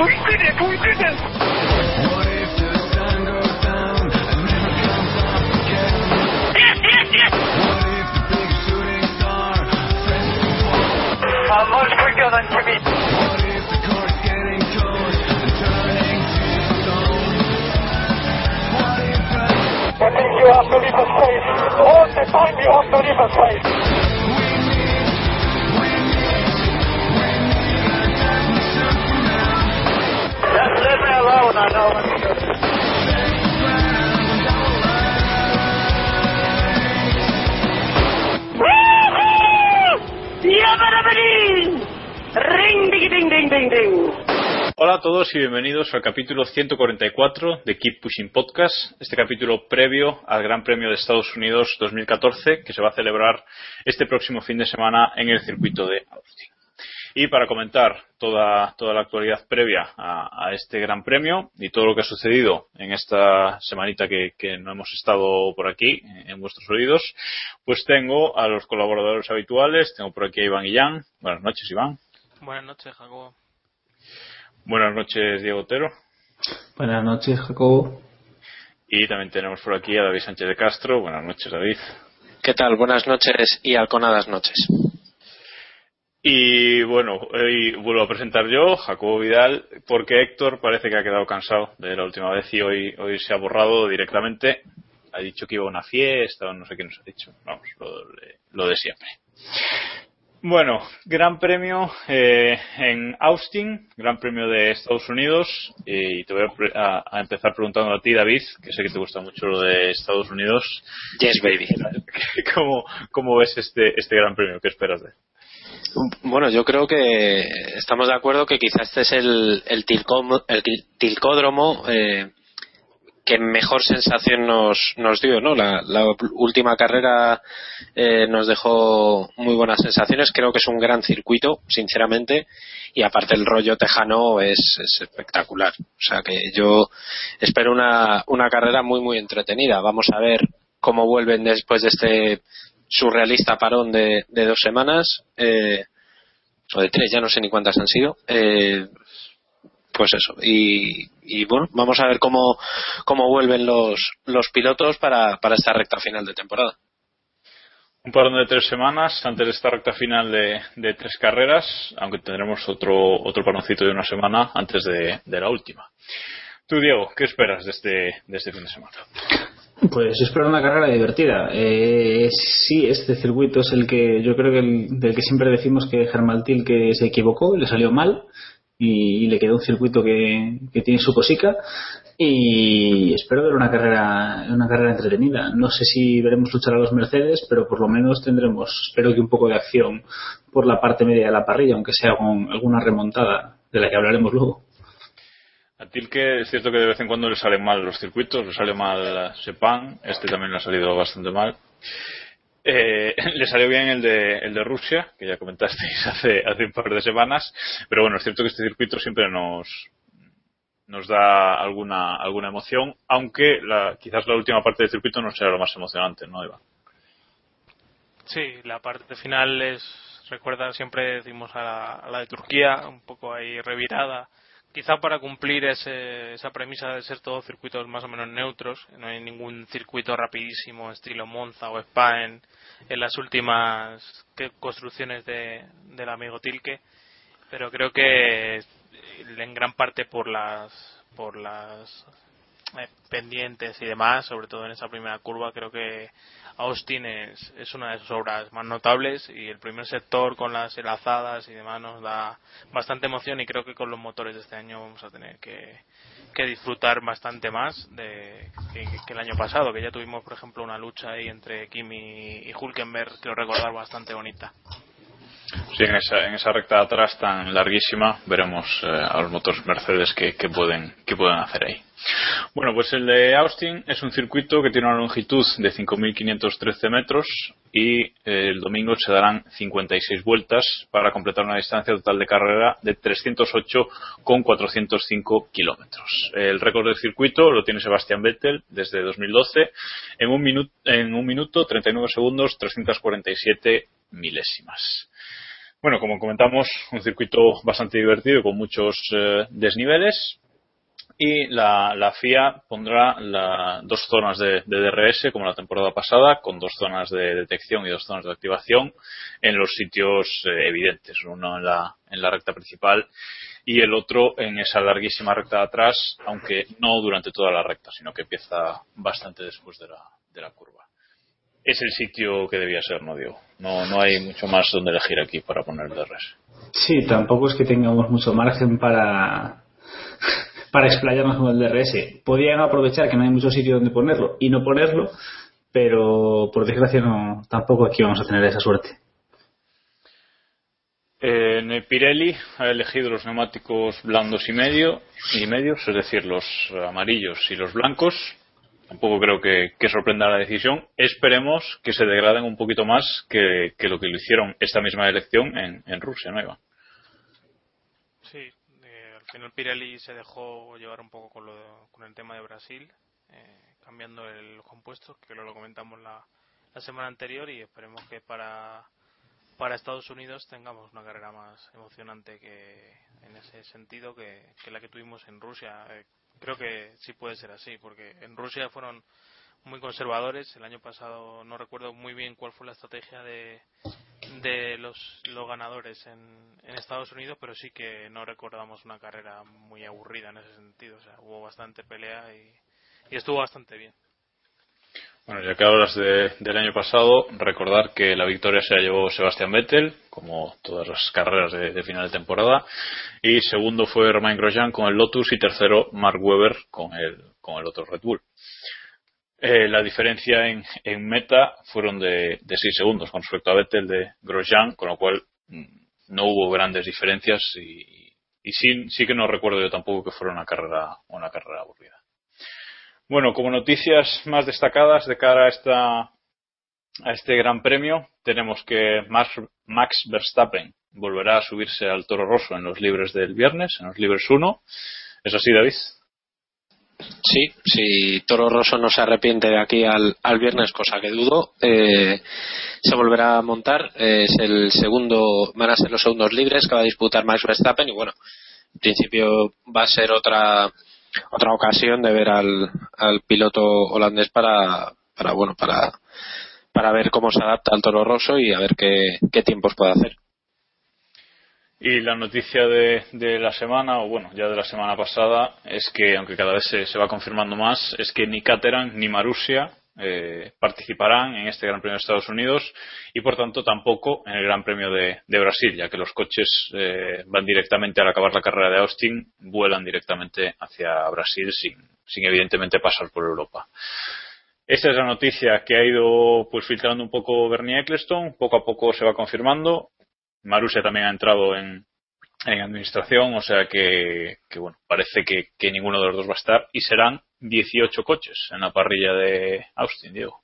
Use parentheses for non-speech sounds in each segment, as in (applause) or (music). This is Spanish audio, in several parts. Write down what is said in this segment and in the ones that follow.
We did it! We did it! If? Yes, yes, yes! I'm much quicker than Jimmy. I think you have to leave a space. All the time you have to leave a space. Hola a todos y bienvenidos al capítulo 144 de Keep Pushing Podcast, este capítulo previo al Gran Premio de Estados Unidos 2014 que se va a celebrar este próximo fin de semana en el circuito de Austin. Y para comentar toda, toda la actualidad previa a, a este Gran Premio y todo lo que ha sucedido en esta semanita que, que no hemos estado por aquí en vuestros oídos, pues tengo a los colaboradores habituales, tengo por aquí a Iván Guillán. Buenas noches, Iván. Buenas noches, Jacobo. Buenas noches, Diego Otero. Buenas noches, Jacobo. Y también tenemos por aquí a David Sánchez de Castro. Buenas noches, David. ¿Qué tal? Buenas noches y halconadas noches. Y bueno, hoy vuelvo a presentar yo, Jacobo Vidal, porque Héctor parece que ha quedado cansado de la última vez y hoy, hoy se ha borrado directamente. Ha dicho que iba a una fiesta o no sé qué nos ha dicho. Vamos, lo, lo de siempre. Bueno, Gran Premio eh, en Austin, Gran Premio de Estados Unidos. Y te voy a, pre- a- a empezar preguntando a ti, David, que sé que te gusta mucho lo de Estados Unidos. Yes, baby. (laughs) ¿Cómo, cómo ves este, este Gran Premio? ¿Qué esperas de él? Bueno, yo creo que estamos de acuerdo que quizás este es el, el, tilcódromo eh, que mejor sensación nos, nos dio, ¿no? La, la última carrera eh, nos dejó muy buenas sensaciones. Creo que es un gran circuito, sinceramente. Y aparte el rollo tejano es, es espectacular. O sea que yo espero una, una carrera muy, muy entretenida. Vamos a ver cómo vuelven después de este surrealista parón de, de dos semanas. Eh, o de tres, ya no sé ni cuántas han sido. Eh, pues eso. Y, y bueno, vamos a ver cómo, cómo vuelven los, los pilotos para, para esta recta final de temporada. Un parón de tres semanas antes de esta recta final de, tres carreras, aunque tendremos otro, otro paroncito de una semana antes de, de la última. Tú, Diego, ¿qué esperas de este, de este fin de semana? Pues espero una carrera divertida. Eh, sí, este circuito es el que yo creo que el, del que siempre decimos que Germaltil que se equivocó, le salió mal y, y le quedó un circuito que, que tiene su cosica y espero ver una carrera una carrera entretenida. No sé si veremos luchar a los Mercedes, pero por lo menos tendremos, espero que un poco de acción por la parte media de la parrilla, aunque sea con alguna remontada de la que hablaremos luego. A Tilke es cierto que de vez en cuando le salen mal los circuitos, le sale mal Sepan, este también le ha salido bastante mal. Eh, (laughs) le salió bien el de, el de Rusia, que ya comentasteis (laughs) hace, hace un par de semanas, pero bueno, es cierto que este circuito siempre nos, nos da alguna, alguna emoción, aunque la, quizás la última parte del circuito no será lo más emocionante, ¿no, Eva? Sí, la parte final es, recuerda, siempre decimos a la de Turquía, un poco ahí revirada, quizá para cumplir ese, esa premisa de ser todos circuitos más o menos neutros, no hay ningún circuito rapidísimo estilo Monza o Spa en, las últimas construcciones de, del amigo Tilke, pero creo que en gran parte por las por las eh, pendientes y demás, sobre todo en esa primera curva, creo que Austin es, es una de sus obras más notables y el primer sector con las enlazadas y demás nos da bastante emoción y creo que con los motores de este año vamos a tener que, que disfrutar bastante más de que, el año pasado, que ya tuvimos, por ejemplo, una lucha ahí entre Kimi y Hulkenberg, quiero recordar, bastante bonita. Sí, en esa, en esa recta atrás tan larguísima veremos eh, a los motores Mercedes que, que, pueden, que pueden hacer ahí. Bueno, pues el de Austin es un circuito que tiene una longitud de 5.513 metros y eh, el domingo se darán 56 vueltas para completar una distancia total de carrera de 308,405 kilómetros. El récord del circuito lo tiene Sebastián Vettel desde 2012 en un, minuto, en un minuto 39 segundos 347 milésimas. Bueno, como comentamos, un circuito bastante divertido con muchos eh, desniveles y la, la FIA pondrá la, dos zonas de, DRS como la temporada pasada con dos zonas de detección y dos zonas de activación en los sitios eh, evidentes, uno en la, en la recta principal y el otro en esa larguísima recta de atrás, aunque no durante toda la recta, sino que empieza bastante después de la, de la curva es el sitio que debía ser, no digo. No, no hay mucho más donde elegir aquí para poner DRS. Sí, tampoco es que tengamos mucho margen para para explayarnos con el DRS. Podrían aprovechar que no hay mucho sitio donde ponerlo y no ponerlo, pero por desgracia no, tampoco aquí vamos a tener esa suerte. En Pirelli ha elegido los neumáticos blandos y medio y medios, es decir, los amarillos y los blancos, tampoco creo que, sorprenda la decisión. Esperemos que se degraden un poquito más que, que lo que lo hicieron esta misma elección en, en Rusia, ¿no, Iván? Final Pirelli se dejó llevar un poco con, lo, con el tema de Brasil, eh, cambiando el compuesto, que lo, lo comentamos la, la semana anterior, y esperemos que para, para Estados Unidos tengamos una carrera más emocionante que en ese sentido que, que la que tuvimos en Rusia. Eh, creo que sí puede ser así, porque en Rusia fueron muy conservadores. El año pasado no recuerdo muy bien cuál fue la estrategia de, de los, los ganadores en, Estados Unidos, pero sí que no recordamos una carrera muy aburrida en ese sentido. O sea, hubo bastante pelea y, y estuvo bastante bien. Bueno, ya que hablas de, del año pasado, recordar que la victoria se la llevó Sebastián Vettel, como todas las carreras de, de final de temporada, y segundo fue Romain Grosjean con el Lotus y tercero Mark Webber con el, con el otro Red Bull. Eh, la diferencia en, en meta fueron de, de 6 segundos con respecto a Vettel de Grosjean, con lo cual no hubo grandes diferencias y, y sí, sí que no recuerdo yo tampoco que fuera una carrera, una carrera aburrida. Bueno, como noticias más destacadas de cara a, esta, a este gran premio, tenemos que Max, Max Verstappen volverá a subirse al Toro Rosso en los libres del viernes, en los libres 1. ¿Es así, David? Sí, si Toro Rosso no se arrepiente de aquí al, al viernes, cosa que dudo, eh, se volverá a montar. Eh, es el segundo, van a ser los segundos libres que va a disputar Max Verstappen y bueno, en principio va a ser otra otra ocasión de ver al, piloto holandés para, para bueno para para ver cómo se adapta al Toro Rosso y a ver qué tiempos puede hacer. Y la noticia de, de, la semana, o bueno, ya de la semana pasada, es que, aunque cada vez se, va confirmando más, es que ni Caterham ni Marussia eh, participarán en este Gran Premio de Estados Unidos y, por tanto, tampoco en el Gran Premio de, Brasil, ya que los coches eh, van directamente al acabar la carrera de Austin, vuelan directamente hacia Brasil sin, sin evidentemente pasar por Europa. Esta es la noticia que ha ido pues filtrando un poco Bernie Eccleston, poco a poco se va confirmando. Marussia también ha entrado en, en administración, o sea que, que bueno, parece que, que, ninguno de los dos va a estar y serán 18 coches en la parrilla de Austin, Diego.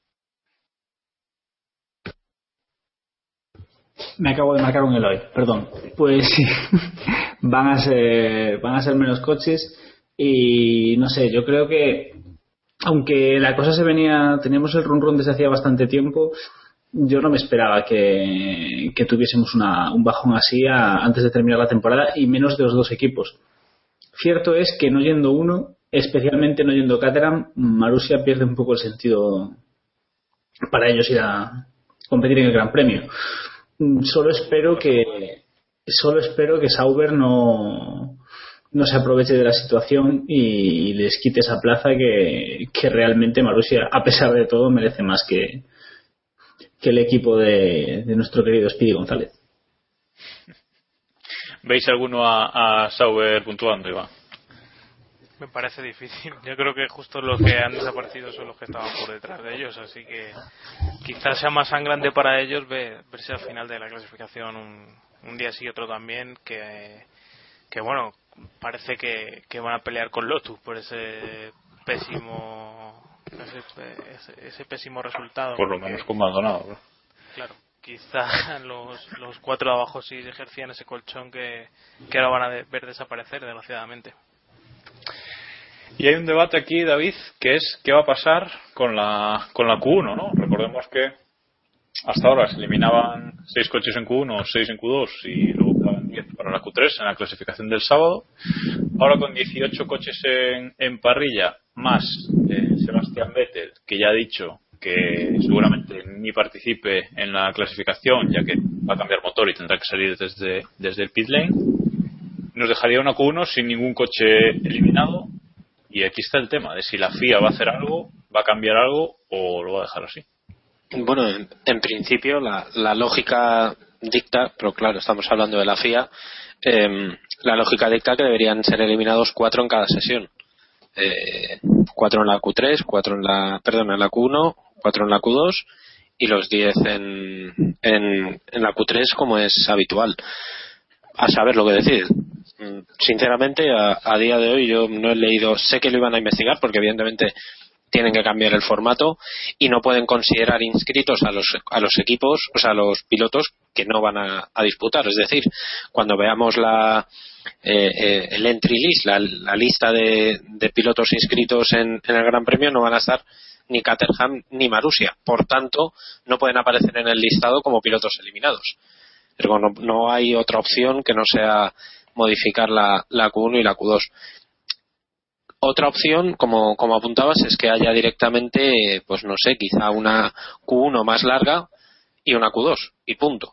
Me acabo de marcar un Eloy, perdón. Pues sí, (laughs) van a ser, van a ser menos coches y no sé, yo creo que aunque la cosa se venía, teníamos el run run desde hacía bastante tiempo, yo no me esperaba que, tuviésemos una, un bajón así a, antes de terminar la temporada y menos de los dos equipos. Cierto es que no yendo uno, especialmente no yendo Caterham, Marusia pierde un poco el sentido para ellos ir a competir en el Gran Premio. Solo espero que solo espero que Sauber no no se aproveche de la situación y les quite esa plaza que, que realmente Marusia, a pesar de todo, merece más que, que el equipo de, de nuestro querido Speedy González. ¿Veis alguno a, a Sauber puntuando, Iván? Me parece difícil. Yo creo que justo los que han desaparecido son los que estaban por detrás de ellos, así que quizás sea más sangrante para ellos ver, verse al final de la clasificación un, un día sí y otro también, que, que bueno, parece que, que van a pelear con Lotus por ese pésimo ese, ese, ese pésimo resultado. Por lo menos con Maldonado. ¿no? Claro, quizá (laughs) los, los cuatro de abajo sí ejercían ese colchón que, que ahora van a ver desaparecer, desgraciadamente. Y hay un debate aquí, David, que es qué va a pasar con la, con la Q1, ¿no? Recordemos que hasta ahora se eliminaban seis coches en Q1, seis en Q2 y luego quedaban 10 para la Q3 en la clasificación del sábado. Ahora con 18 coches en, en parrilla, más eh, Sebastián Vettel, que ya ha dicho que seguramente ni participe en la clasificación, ya que va a cambiar motor y tendrá que salir desde, el pit lane, nos dejaría una Q1 sin ningún coche eliminado. Y aquí está el tema de si la FIA va a hacer algo, va a cambiar algo o lo va a dejar así. Bueno, en, principio la, la, lógica dicta, pero claro, estamos hablando de la FIA, eh, la lógica dicta que deberían ser eliminados cuatro en cada sesión. Eh, cuatro en la Q3, cuatro en la, perdón, en la Q1, cuatro en la Q2 y los 10 en, en, en la Q3 como es habitual. A saber lo que decir. Sinceramente, a, a día de hoy yo no he leído, sé que lo iban a investigar porque evidentemente tienen que cambiar el formato y no pueden considerar inscritos a los, a los equipos, o sea, a los pilotos que no van a, disputar. Es decir, cuando veamos la, eh, eh, el entry list, la, la lista de, de, pilotos inscritos en, el Gran Premio, no van a estar ni Caterham ni Marusia. Por tanto, no pueden aparecer en el listado como pilotos eliminados. No, no hay otra opción que no sea modificar la, la Q1 y la Q2 otra opción, como, como apuntabas, es que haya directamente, pues no sé, quizá una Q1 más larga y una Q2, y punto.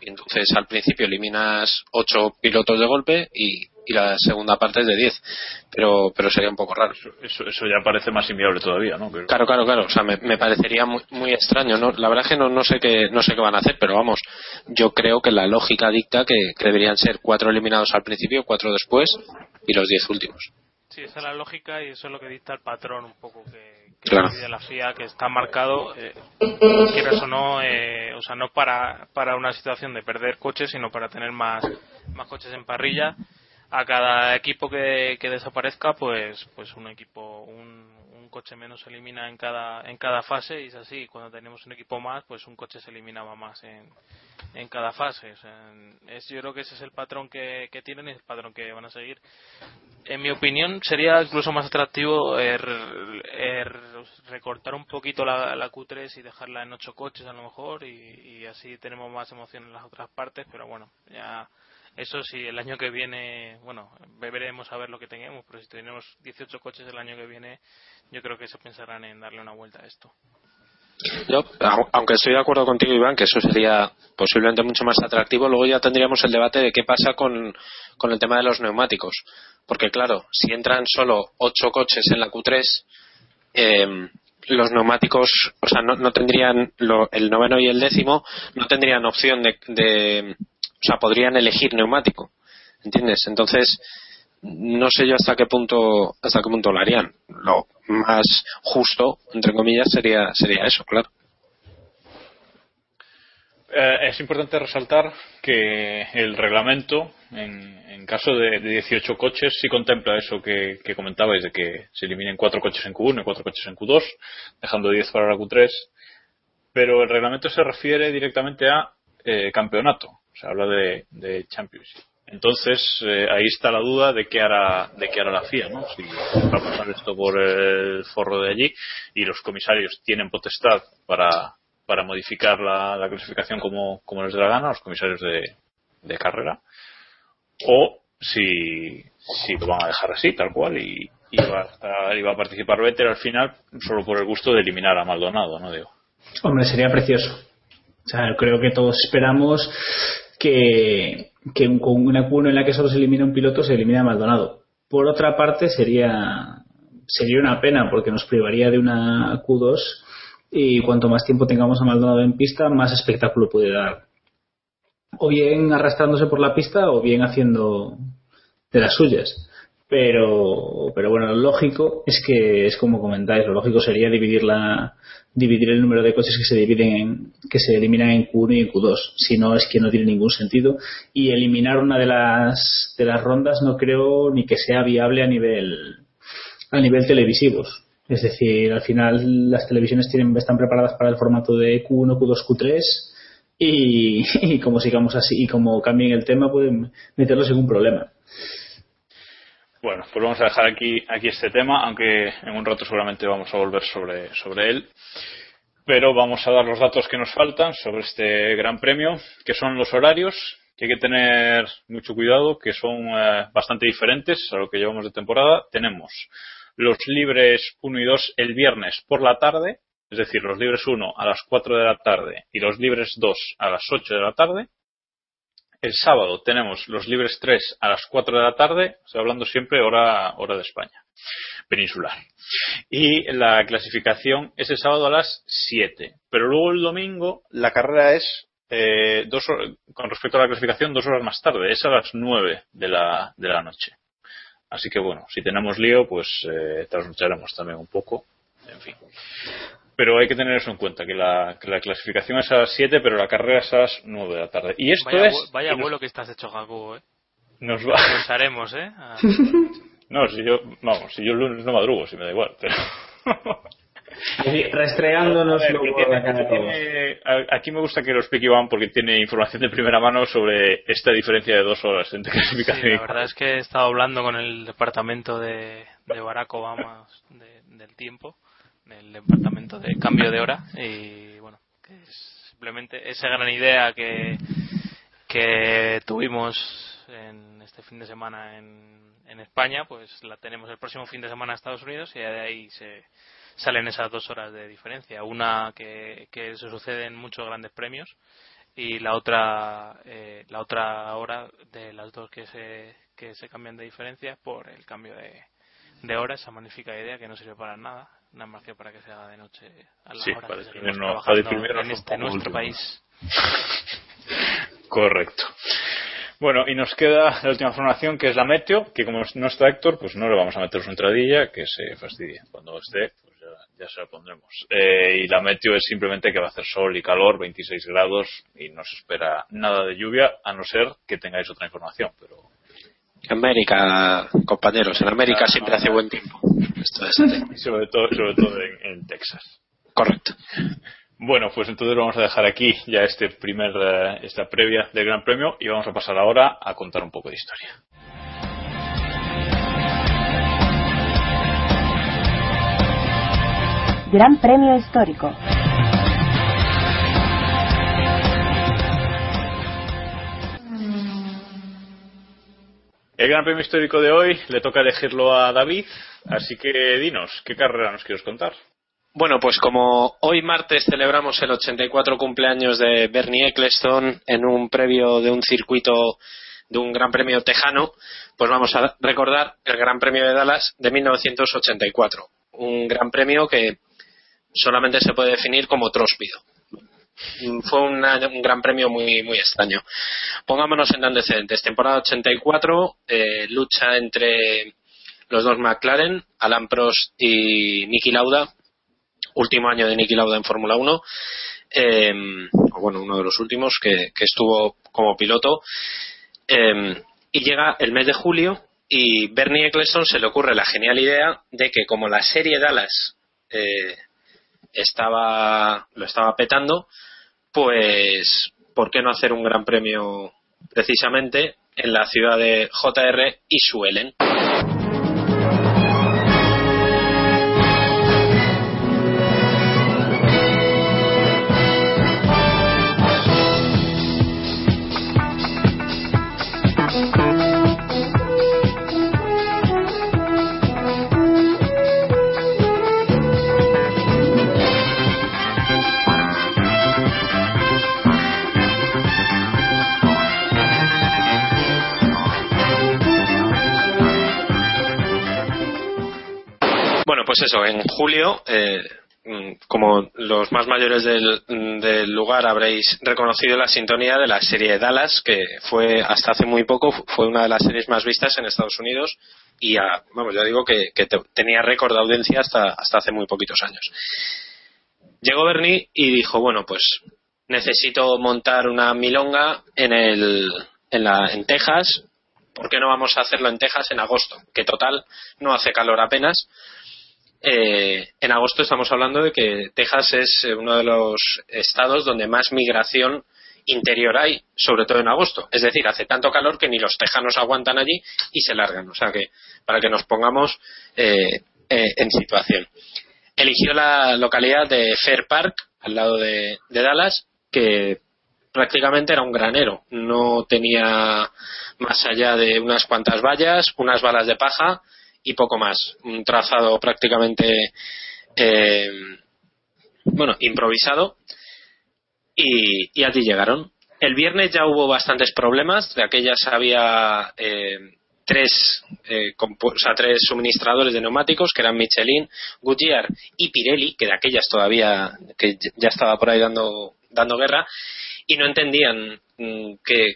Y entonces al principio eliminas 8 pilotos de golpe y, y la segunda parte es de 10. Pero, pero sería un poco raro. Eso, eso ya parece más inviable todavía, ¿no? Pero... Claro, claro, claro. O sea, me, me parecería muy, muy, extraño, ¿no? La verdad es que no, no, sé qué, no sé qué van a hacer, pero vamos, yo creo que la lógica dicta que, que deberían ser cuatro eliminados al principio, cuatro después y los 10 últimos. Sí, esa es la lógica y eso es lo que dicta el patrón un poco que, que claro. de la FIA que está marcado, eh, quieras o no, eh, o sea, no para, para una situación de perder coches, sino para tener más, más coches en parrilla. A cada equipo que, que desaparezca, pues, pues un equipo, un, un coche menos se elimina en cada, en cada fase y es así. Cuando tenemos un equipo más, pues un coche se eliminaba más en, en cada fase. O sea, es, yo creo que ese es el patrón que, que tienen y el patrón que van a seguir. En mi opinión, sería incluso más atractivo er, recortar un poquito la, la, Q3 y dejarla en ocho coches a lo mejor y, y, así tenemos más emoción en las otras partes, pero bueno, ya eso sí, el año que viene, bueno, veremos a ver lo que tengamos, pero si tenemos 18 coches el año que viene, yo creo que se pensarán en darle una vuelta a esto. Yo, aunque estoy de acuerdo contigo, Iván, que eso sería posiblemente mucho más atractivo, luego ya tendríamos el debate de qué pasa con, con el tema de los neumáticos. Porque, claro, si entran solo ocho coches en la Q3, eh, los neumáticos, o sea, no, no tendrían, lo, el noveno y el décimo, no tendrían opción de, de, sea, podrían elegir neumático. ¿Entiendes? Entonces, no sé yo hasta qué punto hasta qué punto lo harían lo más justo entre comillas sería sería eso claro eh, es importante resaltar que el reglamento, en, en caso de, de, 18 coches, sí contempla eso que, que, comentabais, de que se eliminen 4 coches en Q1 y 4 coches en Q2, dejando 10 para la Q3. Pero el reglamento se refiere directamente a eh, campeonato, se habla de, de Championship. Entonces, eh, ahí está la duda de qué hará, de qué hará la FIA, ¿no? Si va a pasar esto por el forro de allí y los comisarios tienen potestad para, para modificar la, la clasificación como, como les dé la gana, los comisarios de, de carrera, o si, si lo van a dejar así, tal cual, y, va, a estar, y a participar Vettel al final solo por el gusto de eliminar a Maldonado, ¿no? Digo. Hombre, sería precioso. O sea, creo que todos esperamos que, que con una Q1 en la que solo se elimina un piloto se elimina a Maldonado. Por otra parte, sería, sería una pena porque nos privaría de una Q2 y cuanto más tiempo tengamos a Maldonado en pista, más espectáculo puede dar. O bien arrastrándose por la pista o bien haciendo de las suyas. Pero, pero bueno, lo lógico es que es como comentáis, lo lógico sería dividir la, dividir el número de coches que se dividen en, que se eliminan en Q1 y en Q2. Si no es que no tiene ningún sentido. Y eliminar una de las de las rondas no creo ni que sea viable a nivel a nivel televisivos. Es decir, al final las televisiones tienen, están preparadas para el formato de Q1, Q2, Q3 y, (laughs) y como sigamos así y como cambien el tema pueden meterlo sin un problema. Bueno, pues vamos a dejar aquí, aquí este tema, aunque en un rato seguramente vamos a volver sobre, sobre él. Pero vamos a dar los datos que nos faltan sobre este gran premio, que son los horarios, que hay que tener mucho cuidado, que son eh, bastante diferentes a lo que llevamos de temporada. Tenemos los libres 1 y 2 el viernes por la tarde, es decir, los libres 1 a las 4 de la tarde y los libres 2 a las 8 de la tarde. El sábado tenemos los libres 3 a las 4 de la tarde, estoy hablando siempre hora, hora de España, peninsular. Y la clasificación es el sábado a las 7. Pero luego el domingo la carrera es, eh, dos, con respecto a la clasificación, dos horas más tarde, es a las 9 de la, de la noche. Así que bueno, si tenemos lío, pues eh, trasnocharemos también un poco. En fin. Pero hay que tener eso en cuenta, que la, que la clasificación es a las 7, pero la carrera es a las 9 de la tarde. Y esto vaya, es. Vaya vuelo que estás hecho, Jacobo, ¿eh? Nos va. (laughs) Pensaremos, ¿eh? A... no, si yo. Vamos, si yo el lunes no madrugo, si me da igual, pero. (laughs) Restregándonos ver, tiene, aquí, tiene, aquí, me gusta que lo explique Iván porque tiene información de primera mano sobre esta diferencia de dos horas entre clasificación sí, y La verdad es que he estado hablando con el departamento de, de Barack Obama de, del tiempo el departamento de cambio de hora y bueno que es simplemente esa gran idea que que tuvimos en este fin de semana en, en España pues la tenemos el próximo fin de semana en Estados Unidos y de ahí se salen esas dos horas de diferencia. Una que, que se sucede en muchos grandes premios y la otra eh, la otra hora de las dos que se que se cambian de diferencia por el cambio de, de hora esa magnífica idea que no sirve para nada nada más que para que se haga de noche a la sí, hora para que seguimos en este nuestro último. país. (laughs) Correcto. Bueno, y nos queda la última información que es la meteo, que como no está Héctor, pues no le vamos a meter su entradilla, que se fastidie. Cuando esté, pues ya, ya se la pondremos. Eh, y la meteo es simplemente que va a hacer sol y calor, 26 grados, y no se espera nada de lluvia, a no ser que tengáis otra información, pero América, compañeros, en América Ah, siempre hace buen tiempo. Esto es y sobre todo, sobre todo en, en Texas. Correcto. Bueno, pues entonces vamos a dejar aquí ya este primer, eh, esta previa del Gran Premio y vamos a pasar ahora a contar un poco de historia. Gran Premio Histórico. El Gran Premio Histórico de hoy le toca elegirlo a David, así que dinos, ¿qué carrera nos quieres contar? Bueno, pues como hoy martes celebramos el 84 cumpleaños de Bernie Eccleston en un previo de un circuito de un Gran Premio tejano, pues vamos a recordar el Gran Premio de Dallas de 1984. Un Gran Premio que solamente se puede definir como tróspido. Fue una- un gran premio muy, muy extraño. Pongámonos en antecedentes. Temporada 84, eh, lucha entre los dos McLaren, Alan Prost y Niki Lauda, último año de Niki Lauda en Fórmula 1. em, o bueno, uno de los últimos que, estuvo como piloto. em, y llega el mes de julio y Bernie Eccleston se le ocurre la genial idea de que como la serie Dallas eh, estaba lo estaba petando, pues ¿por qué no hacer un gran premio precisamente en la ciudad de JR y Suelen? Pues eso, en julio, eh, mm, como los más mayores del, lugar habréis reconocido la sintonía de la serie Dallas, que fue hasta hace muy poco, fue una de las series más vistas en Estados Unidos y, a- vamos, ya digo que, que te- tenía récord de audiencia hasta, hasta hace muy poquitos años. Llegó Bernie y dijo, bueno, pues necesito montar una milonga en, el, en, la, en Texas, ¿por qué no vamos a hacerlo en Texas en agosto? Que total no hace calor apenas. Eh, en agosto estamos hablando de que Texas es eh, uno de los estados donde más migración interior hay, sobre todo en agosto. Es decir, hace tanto calor que ni los tejanos aguantan allí y se largan. O sea que, para que nos pongamos eh, eh, en situación. Eligió la localidad de Fair Park, al lado de, de Dallas, que prácticamente era un granero. No tenía más allá de unas cuantas vallas, unas balas de paja y poco más. Un trazado prácticamente, eh, bueno, improvisado. Y, allí llegaron. El viernes ya hubo bastantes problemas. De aquellas había eh, tres, eh, o sea, tres suministradores de neumáticos, que eran Michelin, Goodyear y Pirelli, que de aquellas todavía, que ya estaba por ahí dando, dando guerra, y no entendían mm, que,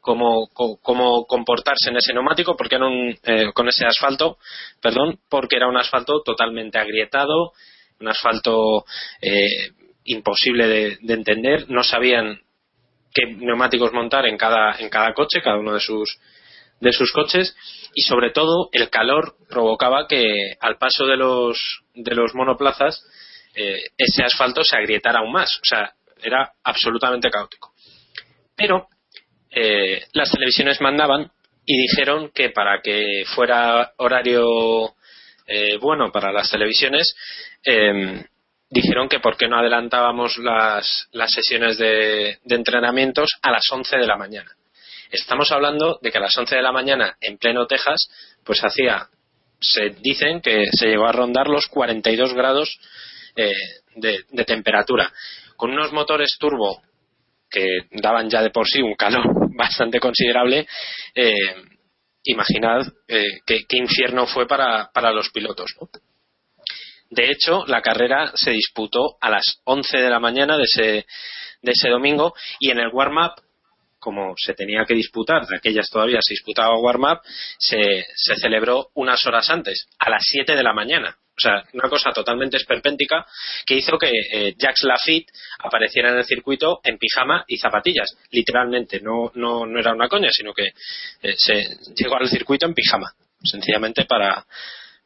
cómo, cómo comportarse en ese neumático porque era un, eh, con ese asfalto perdón porque era un asfalto totalmente agrietado un asfalto eh, imposible de, de entender. No sabían qué neumáticos montar en cada en cada coche cada uno de sus de sus coches y sobre todo el calor provocaba que al paso de los de los monoplazas eh, ese asfalto se agrietara aún más. O sea era absolutamente caótico. Pero eh, las televisiones mandaban y dijeron que para que fuera horario eh, bueno para las televisiones eh, dijeron que por qué no adelantábamos las, las sesiones de, de entrenamientos a las 11 de la mañana. Estamos hablando de que a las 11 de la mañana en pleno Texas pues hacía se dicen que se llegó a rondar los 42 grados eh, de, de temperatura con unos motores turbo que daban ya de por sí un calor (laughs) bastante considerable, eh, imaginad eh, qué, infierno fue para, para los pilotos. ¿no? De hecho, la carrera se disputó a las 11 de la mañana de ese, de ese domingo y en el warm-up, como se tenía que disputar, de aquellas todavía se disputaba warm-up, se, se celebró unas horas antes, a las 7 de la mañana. O sea, una cosa totalmente esperpéntica que hizo que eh, Jacques Lafitte apareciera en el circuito en pijama y zapatillas. Literalmente, no, no, no era una coña, sino que eh, se llegó al circuito en pijama. Sencillamente para,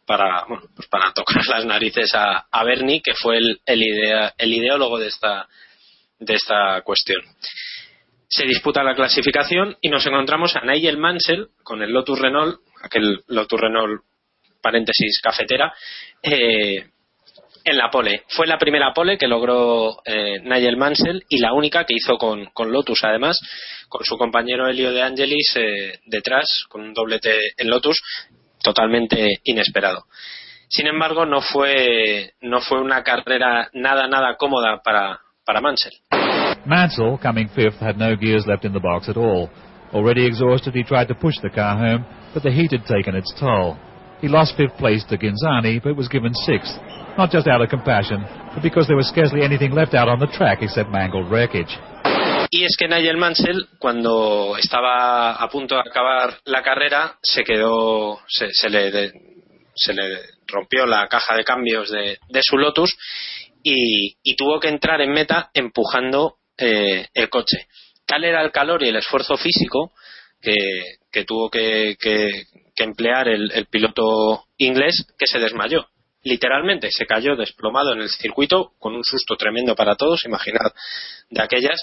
para, bueno, pues para tocar las narices a, a Bernie, que fue el, el, idea, el ideólogo de esta, de esta cuestión. Se disputa la clasificación y nos encontramos a Nigel Mansell con el Lotus Renault, aquel Lotus Renault paréntesis cafetera, eh, en la pole. Fue la primera pole que logró eh, Nigel Mansell y la única que hizo con, Lotus, además, con su compañero Elio de Angelis eh, detrás, con un doblete en Lotus, totalmente inesperado. Sin embargo, no fue, no fue una carrera nada, nada cómoda para, para Mansell. Mansell, coming fifth, had no gears left in the box at all. Already exhausted, he tried to push the car home, but the heat had taken its toll. He lost fifth place to Ginzani, but was given sixth, not just out of compassion, but because there was scarcely anything left out on the track except mangled wreckage. Y es que Nigel Mansell, cuando estaba a punto de acabar la carrera, se quedó, se, se le, de- se le rompió la caja de cambios de, de su Lotus y, tuvo que entrar en meta empujando eh, el coche. Tal era el calor y el esfuerzo físico que, tuvo que, que emplear el, piloto inglés que se desmayó. Literalmente se cayó desplomado en el circuito con un susto tremendo para todos, imaginad de aquellas.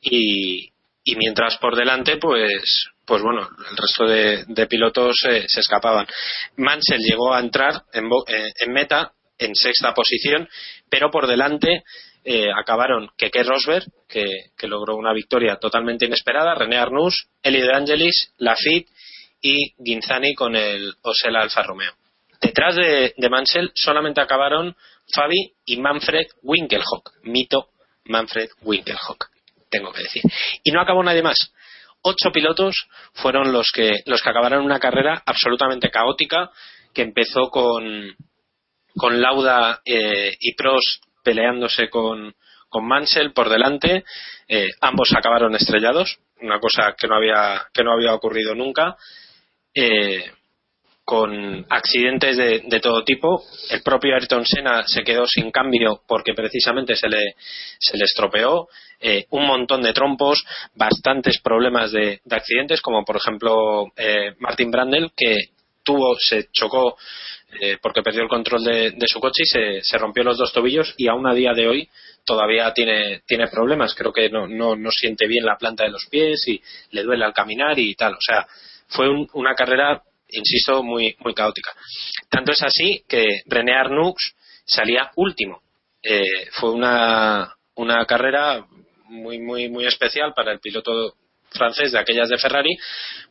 Y, mientras por delante pues pues bueno el resto de, pilotos eh, se escapaban. Mansell llegó a entrar en, eh, en, meta en sexta posición pero por delante eh, acabaron Keke Rosberg que, logró una victoria totalmente inesperada René Arnoux, Eli De Angelis Lafitte y Ginzani con el Osela Alfa Romeo Detrás de, Mansell solamente acabaron Fabi y Manfred Winkelhock, mito Manfred Winkelhock, tengo que decir. Y no acabó nadie más. Ocho pilotos fueron los que, los que acabaron una carrera absolutamente caótica que empezó con, con Lauda eh, y Prost peleándose con, con Mansell por delante. Eh, ambos acabaron estrellados, una cosa que no había, que no había ocurrido nunca. Eh, con accidentes de, de, todo tipo. El propio Ayrton Senna se quedó sin cambio porque precisamente se le, se le estropeó. Eh, un montón de trompos, bastantes problemas de, de accidentes, como por ejemplo eh, Martin Brandel, que tuvo, se chocó eh, porque perdió el control de, de su coche y se, se, rompió los dos tobillos y aún a día de hoy todavía tiene, tiene problemas. Creo que no, no, no siente bien la planta de los pies y le duele al caminar y tal. O sea, fue un, una carrera insisto, muy, muy caótica. Tanto es así que René Arnoux salía último. Eh, fue una, una carrera muy, muy, muy especial para el piloto francés de aquellas de Ferrari,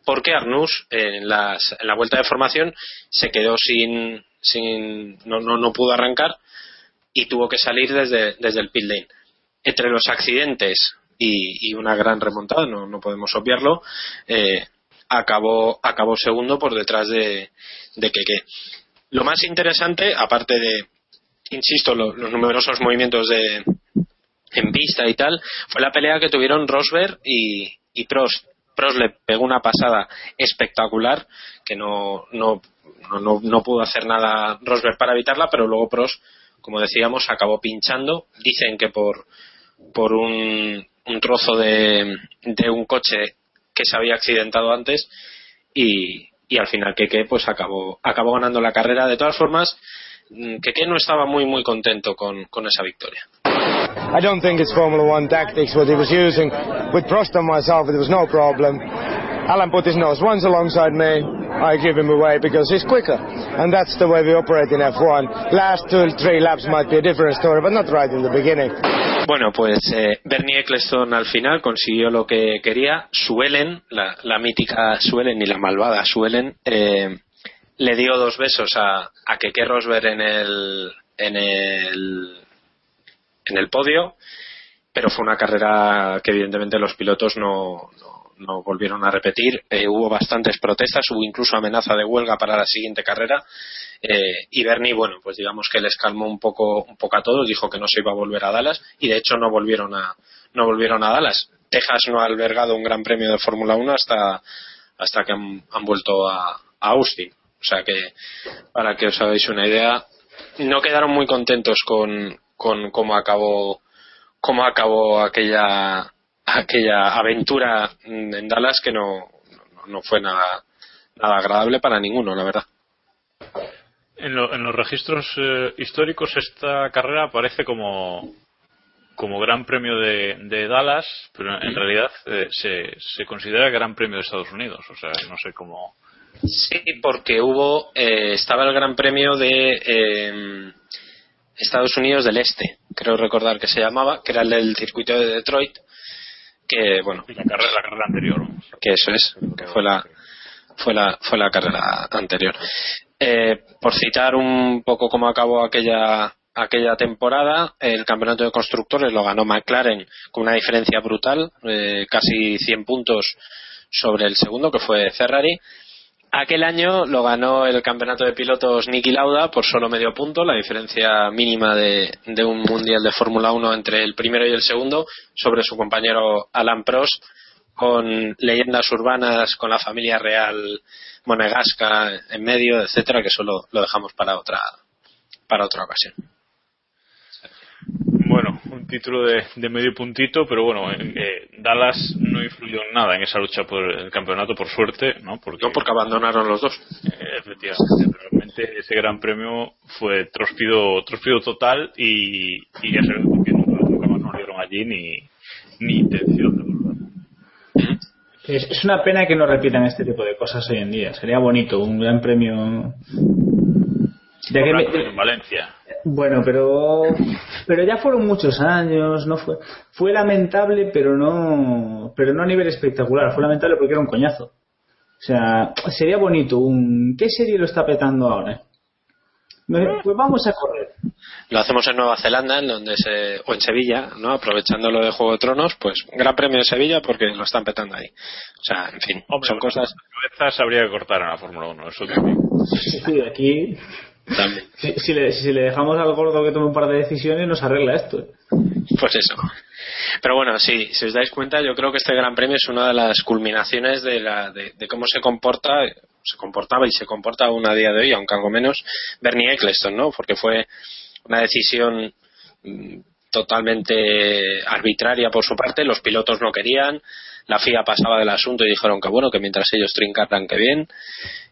porque Arnoux en, las, en la vuelta de formación se quedó sin, sin no, no, no pudo arrancar y tuvo que salir desde, desde el pit lane. Entre los accidentes y, y una gran remontada, no, no podemos obviarlo, eh, acabó, acabó segundo por detrás de, de Keke. Lo más interesante, aparte de, insisto, lo, los numerosos movimientos de, en pista y tal, fue la pelea que tuvieron Rosberg y, y Prost. Prost le pegó una pasada espectacular que no, no, no, no pudo hacer nada Rosberg para evitarla, pero luego Prost, como decíamos, acabó pinchando. Dicen que por, por un, un trozo de, de un coche que se había accidentado antes y, y al final Keke pues acabó, acabó ganando la carrera. De todas formas, mm, Keke no estaba muy muy contento con, con esa victoria. I don't think it's Formula One tactics what he was using. With Prost and myself, there was no problem. Alan put his nose once alongside me. I give him away because he's quicker. And that's the way we operate in F1. Last two, three laps might be a different story, but not right in the beginning. Bueno, pues eh, Bernie Eccleston al final consiguió lo que quería. Suelen, la, mítica Suelen y la malvada Suelen, eh, le dio dos besos a, a Keke Rosberg en el, en el en el podio, pero fue una carrera que evidentemente los pilotos no, no, no volvieron a repetir. Eh, hubo bastantes protestas, hubo incluso amenaza de huelga para la siguiente carrera. Eh, y Bernie, bueno, pues digamos que les calmó un poco, un poco a todos, dijo que no se iba a volver a Dallas y de hecho no volvieron a, no volvieron a Dallas. Texas no ha albergado un gran premio de Fórmula 1 hasta, hasta que han, han vuelto a, Austin. O sea que, para que os hagáis una idea, no quedaron muy contentos con, con cómo acabó cómo acabó aquella aquella aventura en Dallas que no, no fue nada nada agradable para ninguno la verdad en, lo, en los registros eh, históricos esta carrera aparece como como Gran Premio de, de Dallas, pero en realidad eh, se, se considera Gran Premio de Estados Unidos. O sea, no sé cómo. Sí, porque hubo. Eh, estaba el Gran Premio de. Eh, Estados Unidos del Este, creo recordar que se llamaba, que era el del circuito de Detroit, que bueno. La carrera, la carrera anterior. Que eso es, que fue la, fue la, fue la carrera anterior. Eh, por citar un poco cómo acabó aquella, aquella temporada, el campeonato de constructores lo ganó McLaren con una diferencia brutal, eh, casi 100 puntos sobre el segundo, que fue Ferrari. Aquel año lo ganó el campeonato de pilotos Niki Lauda por solo medio punto, la diferencia mínima de, de un mundial de Fórmula 1 entre el primero y el segundo, sobre su compañero Alan Prost, con leyendas urbanas, con la familia real monegasca en medio, etcétera, que eso lo, lo dejamos para otra, para otra ocasión. un título de, de medio puntito, pero bueno, eh, Dallas no influyó en nada en esa lucha por el campeonato, por suerte, ¿no? Porque, No, porque abandonaron los dos. eh, efectivamente, realmente ese gran premio fue tróspido, tróspido total y, y ya sabemos por qué nunca, nunca más nos dieron allí ni, ni intención. Es, es una pena que no repitan este tipo de cosas hoy en día. Sería bonito, un gran premio. Ya que me- en Valencia. Bueno, pero pero ya fueron muchos años, no fue fue lamentable, pero no pero no a nivel espectacular, fue lamentable porque era un coñazo. O sea, sería bonito un ¿qué serie lo está petando ahora? Me- Pues vamos a correr. Lo hacemos en Nueva Zelanda, en donde se, o en Sevilla, ¿no? Aprovechando lo de Juego de Tronos, pues Gran Premio de Sevilla porque lo están petando ahí. O sea, en fin, son cosas. Cabezas habría que cortar en la Fórmula 1, eso también. Sí, aquí También. si, si le, si le dejamos al gordo que tome un par de decisiones nos arregla esto. Pues eso. Pero bueno, sí, si os dais cuenta, yo creo que este Gran Premio es una de las culminaciones de, la, de, de cómo se comporta, se comportaba y se comporta aún a día de hoy, aunque algo menos, Bernie Eccleston, ¿no? Porque fue una decisión mm, totalmente arbitraria por su parte, los pilotos no querían, la FIA pasaba del asunto y dijeron que bueno, que mientras ellos trincaran que bien,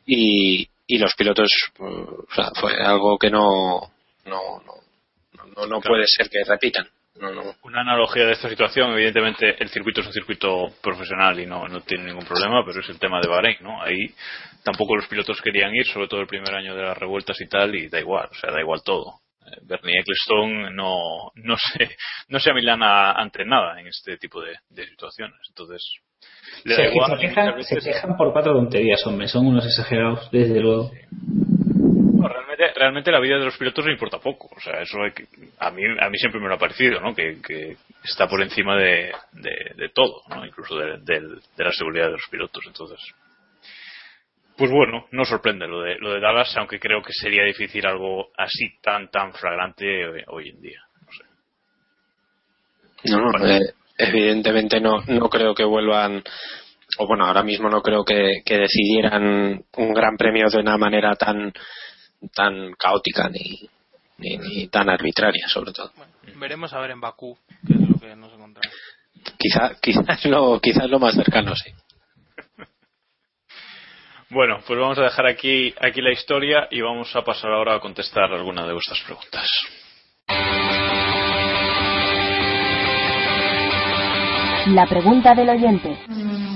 y, y los pilotos, eh, o sea, fue algo que no, no, no, no, no puede ser que repitan. No, no. Una analogía de esta situación, evidentemente el circuito es un circuito profesional y no, no tiene ningún problema, pero es el tema de Bahrein, ¿no? Ahí tampoco los pilotos querían ir, sobre todo el primer año de las revueltas y tal, y da igual, o sea, da igual todo. Eh, Bernie Ecclestone no, no se, no se amilana ante nada en este tipo de, de situaciones, entonces le da Se, igual. se quejan, muchas se veces- quejan por cuatro tonterías, hombre, son unos exagerados, desde luego. Realmente, realmente la vida de los pilotos le importa poco. O sea, eso hay que- a mí a mí siempre me lo ha parecido, ¿no? Que, que está por encima de, de, de todo, ¿no? Incluso de, de la seguridad de los pilotos. Entonces, pues bueno, no sorprende lo de lo de Dallas, aunque creo que sería difícil algo así tan tan flagrante hoy, hoy en día. No, no, eh, evidentemente no, no creo que vuelvan, o bueno, ahora mismo no creo que, que decidieran un gran premio de una manera tan, tan caótica ni, ni, ni tan arbitraria, sobre todo. Veremos a ver en Bakú qué es lo que nos encontramos. Quizá, (laughs) quizás lo, quizás lo más cercano, sí. Bueno, pues vamos a dejar aquí aquí la historia y vamos a pasar ahora a contestar alguna de vuestras preguntas. La pregunta del oyente.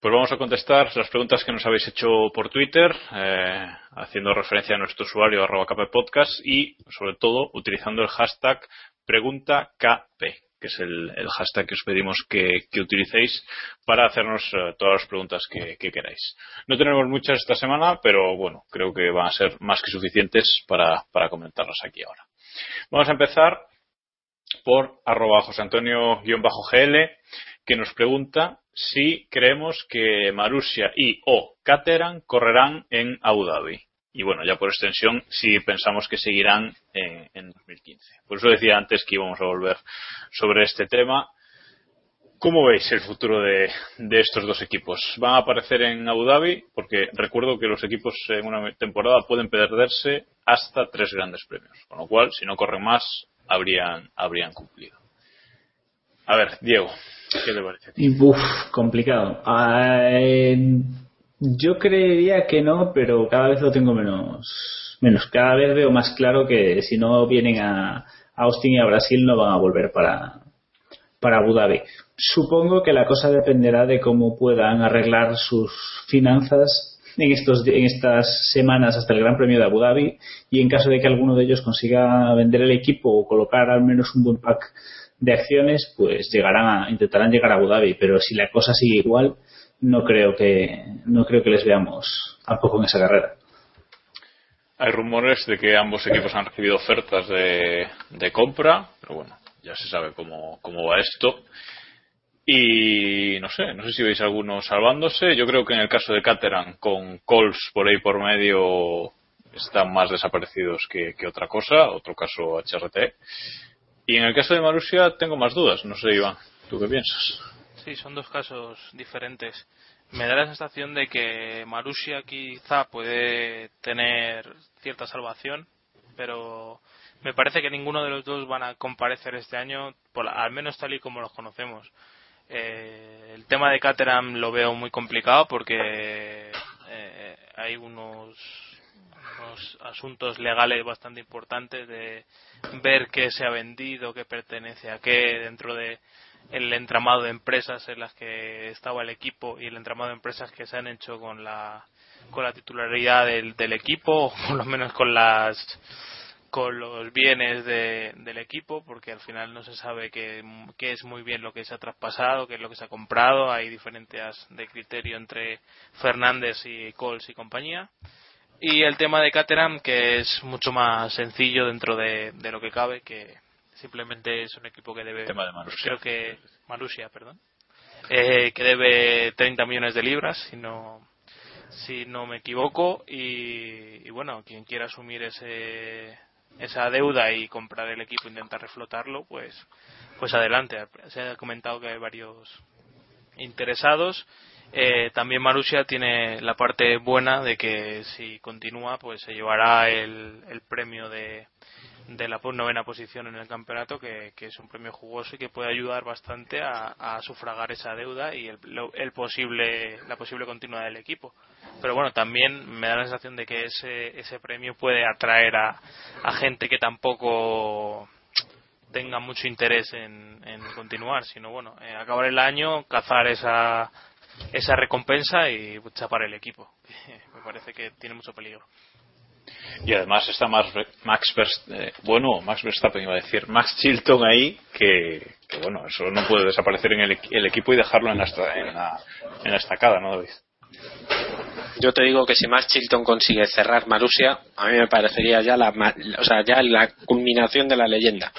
Pues vamos a contestar las preguntas que nos habéis hecho por Twitter, eh, haciendo referencia a nuestro usuario arroba kppodcast y, sobre todo, utilizando el hashtag preguntakp, que es el, hashtag que os pedimos que, utilicéis para hacernos eh, todas las preguntas que, que queráis. No tenemos muchas esta semana, pero bueno, creo que van a ser más que suficientes para, para comentarlas aquí ahora. Vamos a empezar por arroba José Antonio-GL que nos pregunta si creemos que Marussia y o Caterham correrán en Abu Dhabi. Y bueno, ya por extensión, si pensamos que seguirán en, en 2015. Por eso decía antes que íbamos a volver sobre este tema. ¿Cómo veis el futuro de, de estos dos equipos? ¿Van a aparecer en Abu Dhabi? Porque recuerdo que los equipos en una temporada pueden perderse hasta tres grandes premios. Con lo cual, si no corren más, habrían, habrían cumplido. A ver, Diego, ¿qué te parece? Uf, complicado. Eh, yo creería que no, pero cada vez lo tengo menos, menos. Cada vez veo más claro que si no vienen a Austin y a Brasil no van a volver para, para Abu Dhabi. Supongo que la cosa dependerá de cómo puedan arreglar sus finanzas en, estos, en estas semanas hasta el Gran Premio de Abu Dhabi y en caso de que alguno de ellos consiga vender el equipo o colocar al menos un buen pack de acciones, pues llegarán a, intentarán llegar a Abu Dhabi, pero si la cosa sigue igual, no creo que no creo que les veamos tampoco en esa carrera. Hay rumores de que ambos equipos han recibido ofertas de, de compra, pero bueno, ya se sabe cómo, cómo va esto. Y no sé, no sé si veis alguno salvándose. Yo creo que en el caso de Caterham, con Coles por ahí por medio, están más desaparecidos que, que otra cosa. Otro caso HRT. Y en el caso de Marussia tengo más dudas. No sé, Iván, ¿tú qué piensas? Sí, son dos casos diferentes. Me da la sensación de que Marussia quizá puede tener cierta salvación, pero me parece que ninguno de los dos van a comparecer este año, por, al menos tal y como los conocemos. Eh, el tema de Caterham lo veo muy complicado porque eh, hay unos, unos asuntos legales bastante importantes de ver qué se ha vendido, qué pertenece a qué dentro de el entramado de empresas en las que estaba el equipo y el entramado de empresas que se han hecho con la con la titularidad del, equipo o por lo menos con las con los bienes de, del equipo porque al final no se sabe qué, qué, es muy bien lo que se ha traspasado, qué es lo que se ha comprado, hay diferencias de criterio entre Fernández y Coles y compañía. Y el tema de Caterham que es mucho más sencillo dentro de, de lo que cabe, que simplemente es un equipo que debe, tema de Marussia. creo que, Marussia, perdón, eh, que debe 30 millones de libras, si no, si no me equivoco, y, y bueno, quien quiera asumir ese esa deuda y comprar el equipo intentar reflotarlo, pues, pues adelante. Se ha comentado que hay varios interesados. Eh, también Marussia tiene la parte buena de que si continúa, pues se llevará el, el premio de, de la novena posición en el campeonato, que, que, es un premio jugoso y que puede ayudar bastante a, sufragar esa deuda y el, el, posible, la posible continuidad del equipo. Pero bueno, también me da la sensación de que ese, ese premio puede atraer a, a gente que tampoco tenga mucho interés en, en continuar, sino bueno, eh, acabar el año, cazar esa, esa recompensa y chapar el equipo. (laughs) me parece que tiene mucho peligro. Y además está Max, Max eh, bueno Max Verstappen iba a decir Max Chilton ahí que, que bueno eso no puede desaparecer en el, el, equipo y dejarlo en la, en la, en la estacada no David yo te digo que si Max Chilton consigue cerrar Marussia a mí me parecería ya la o sea ya la culminación de la leyenda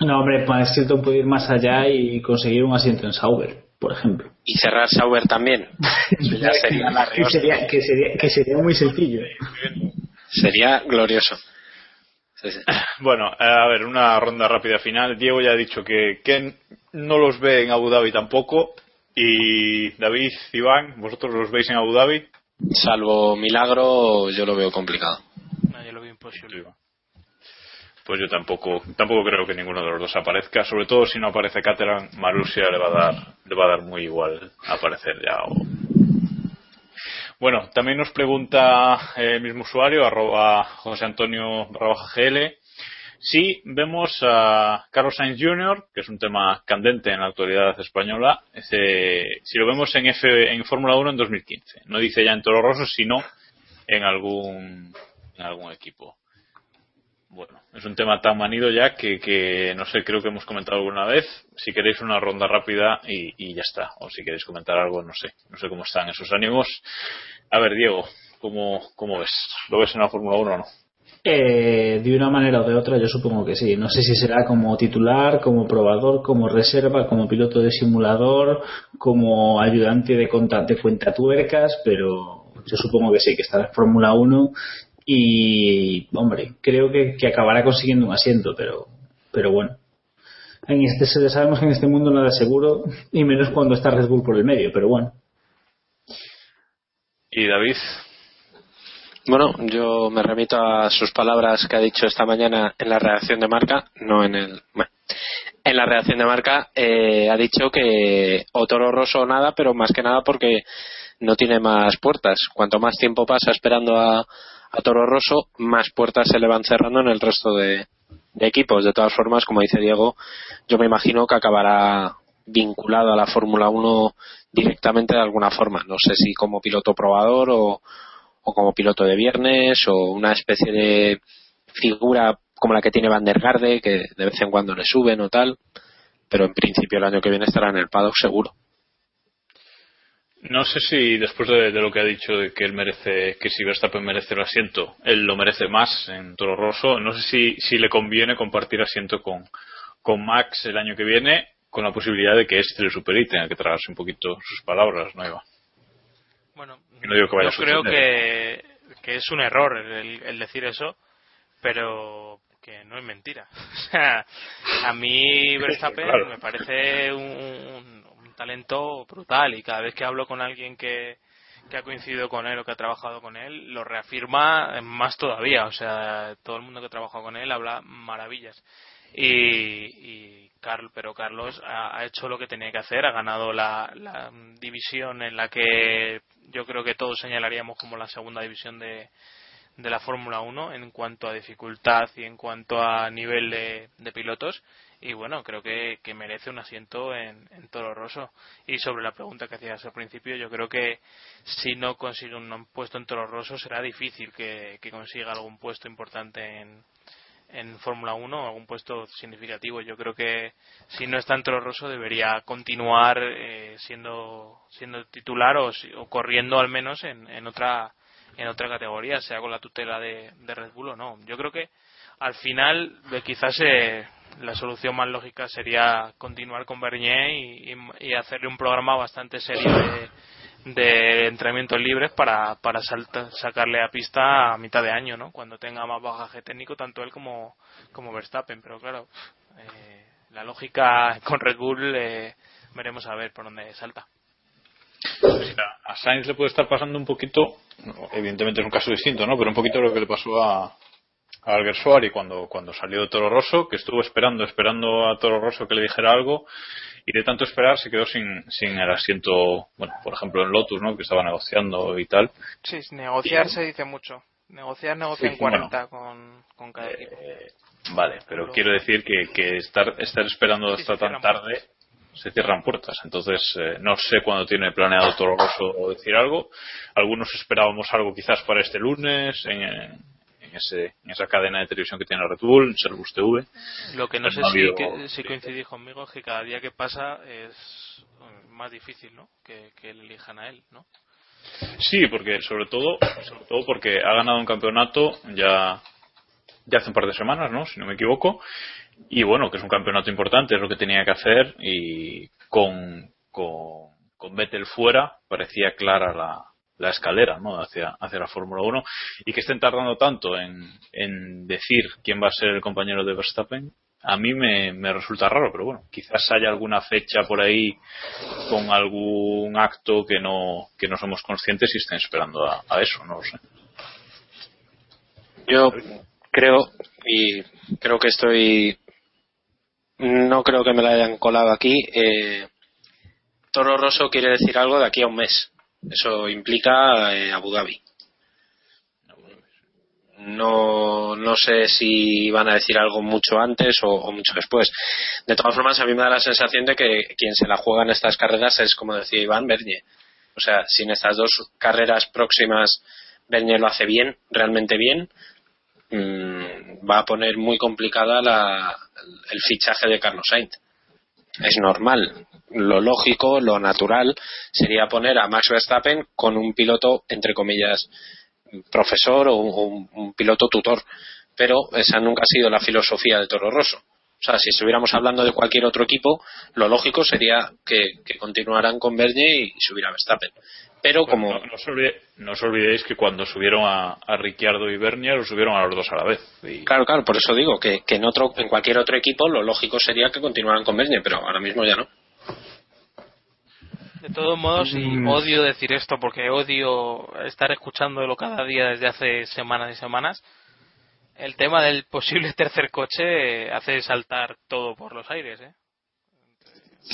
no hombre Chilton puede ir más allá y conseguir un asiento en Sauber por ejemplo. Y cerrar Sauber también. (laughs) ya sería la que, sería, que, sería, que sería muy sencillo. Sería glorioso. Sí, sí. Bueno, a ver, una ronda rápida final. Diego ya ha dicho que, que no los ve en Abu Dhabi tampoco. Y David, Iván, ¿vosotros los veis en Abu Dhabi? Salvo milagro, yo lo veo complicado. No, yo lo veo imposible pues yo tampoco tampoco creo que ninguno de los dos aparezca sobre todo si no aparece Caterham Marussia le va a dar le va a dar muy igual aparecer ya o... bueno también nos pregunta el mismo usuario arroba José Antonio GL si vemos a Carlos Sainz Jr., que es un tema candente en la actualidad española, si lo vemos en, F, en Fórmula 1 en 2015. No dice ya en Toro Rosso, sino en algún, en algún equipo bueno, es un tema tan manido ya que, que, no sé, creo que hemos comentado alguna vez. Si queréis una ronda rápida y, ya está. O si queréis comentar algo, no sé. No sé cómo están esos ánimos. A ver, Diego, ¿cómo, ves? ¿Lo ves en la Fórmula 1 o no? Eh, de una manera o de otra, yo supongo que sí. No sé si será como titular, como probador, como reserva, como piloto de simulador, como ayudante de, conta, de cuentatuercas, pero yo supongo que sí, que estará en Fórmula 1 y hombre creo que, que, acabará consiguiendo un asiento pero pero bueno. En este sabemos que en este mundo nada es seguro y menos cuando está Red Bull por el medio pero bueno. Y David bueno yo me remito a sus palabras que ha dicho esta mañana en la redacción de marca no en el bueno, en la redacción de marca eh, ha dicho que o Toro Rosso o nada pero más que nada porque no tiene más puertas. Cuanto más tiempo pasa esperando a a Toro Rosso, más puertas se le van cerrando en el resto de, equipos. De todas formas, como dice Diego, yo me imagino que acabará vinculado a la Fórmula 1 directamente de alguna forma. No sé si como piloto probador o, o, como piloto de viernes o una especie de figura como la que tiene Van der Garde, que de vez en cuando le suben o tal. Pero en principio el año que viene estará en el paddock seguro. No sé si después de, de, lo que ha dicho de que él merece, que si Verstappen merece el asiento, él lo merece más en Toro Rosso. No sé si, si le conviene compartir asiento con, con Max el año que viene, con la posibilidad de que este le supere y tenga que tragarse un poquito sus palabras, ¿no, Eva? Bueno, no digo que vaya yo creo que, que, es un error el, el decir eso, pero que no es mentira. (laughs) O sea, a mí (laughs) Verstappen claro. me parece un, un talento brutal y cada vez que hablo con alguien que, que ha coincidido con él o que ha trabajado con él, lo reafirma más todavía. O sea, todo el mundo que ha trabajado con él habla maravillas. Y, y Carl, pero Carlos ha, hecho lo que tenía que hacer, ha ganado la, la, división en la que yo creo que todos señalaríamos como la segunda división de, de la Fórmula 1 en cuanto a dificultad y en cuanto a nivel de, de pilotos y bueno, creo que, que merece un asiento en, en, Toro Rosso. Y sobre la pregunta que hacías al principio, yo creo que si no consigue un puesto en Toro Rosso será difícil que, consiga algún puesto importante en, en Fórmula 1, algún puesto significativo. Yo creo que si no está en Toro Rosso debería continuar eh, siendo, siendo titular o, o, corriendo al menos en, en, otra en otra categoría, sea con la tutela de Red Bull o no. Yo creo que al final quizás eh, la solución más lógica sería continuar con Bernier y, hacerle un programa bastante serio de, de entrenamientos libres para, para sacarle a pista a mitad de año, ¿no? Cuando tenga más bagaje técnico, tanto él como, como Verstappen. Pero claro, eh, la lógica con Red Bull eh, veremos a ver por dónde salta. a Sainz le puede estar pasando un poquito, evidentemente es un caso distinto, ¿no? Pero un poquito lo que le pasó a, a Alguersuari cuando, cuando salió Toro Rosso, que estuvo esperando, esperando a Toro Rosso que le dijera algo y de tanto esperar se quedó sin, sin el asiento, bueno, por ejemplo en Lotus, ¿no? Que estaba negociando y tal. Sí, negociar se dice mucho. Negociar, negociar en 40 con, con cada equipo. Eh, vale, pero, quiero decir que, que estar, estar esperando hasta tan tarde se cierran puertas. Entonces, eh, no sé cuándo tiene planeado Toro Rosso decir algo. Algunos esperábamos algo quizás para este lunes, en, en, ese, en esa cadena de televisión que tiene Red Bull, Servus TV. Lo que no sé si, que, si coincidís conmigo es que cada día que pasa es más difícil, ¿no? Que, que elijan a él, ¿no? Sí, porque sobre todo, sobre todo porque ha ganado un campeonato ya, ya hace un par de semanas, ¿no? Si no me equivoco. Y bueno, que es un campeonato importante, es lo que tenía que hacer y con, con, con Vettel fuera parecía clara la, la escalera ¿no? hacia, hacia la Fórmula 1 y que estén tardando tanto en, en decir quién va a ser el compañero de Verstappen a mí me, me, resulta raro, pero bueno, quizás haya alguna fecha por ahí con algún acto que no, que no somos conscientes y estén esperando a, a eso, no lo sé. Yo creo, y creo que estoy, no creo que me la hayan colado aquí, eh, Toro Rosso quiere decir algo de aquí a un mes. Eso implica eh, Abu Dhabi. No, no sé si van a decir algo mucho antes o, mucho después. De todas formas, a mí me da la sensación de que quien se la juega en estas carreras es, como decía Iván, Bernier. O sea, si en estas dos carreras próximas Bernier lo hace bien, realmente bien, mmm, va a poner muy complicada la, el fichaje de Carlos Sainz es normal. Lo lógico, lo natural, sería poner a Max Verstappen con un piloto, entre comillas, profesor o un, piloto tutor. Pero esa nunca ha sido la filosofía de Toro Rosso. O sea, si estuviéramos hablando de cualquier otro equipo, lo lógico sería que, que continuaran con Bernier y subiera Verstappen. Pero como. No, no, os olvidéis que cuando subieron a, a, Ricciardo y Bernier, lo subieron a los dos a la vez. Y... Claro, claro, por eso digo que, que en, otro, en cualquier otro equipo lo lógico sería que continuaran con Bernier, pero ahora mismo ya no. De todos modos, y mm. odio decir esto porque odio estar escuchándolo cada día desde hace semanas y semanas, el tema del posible tercer coche hace saltar todo por los aires, ¿eh?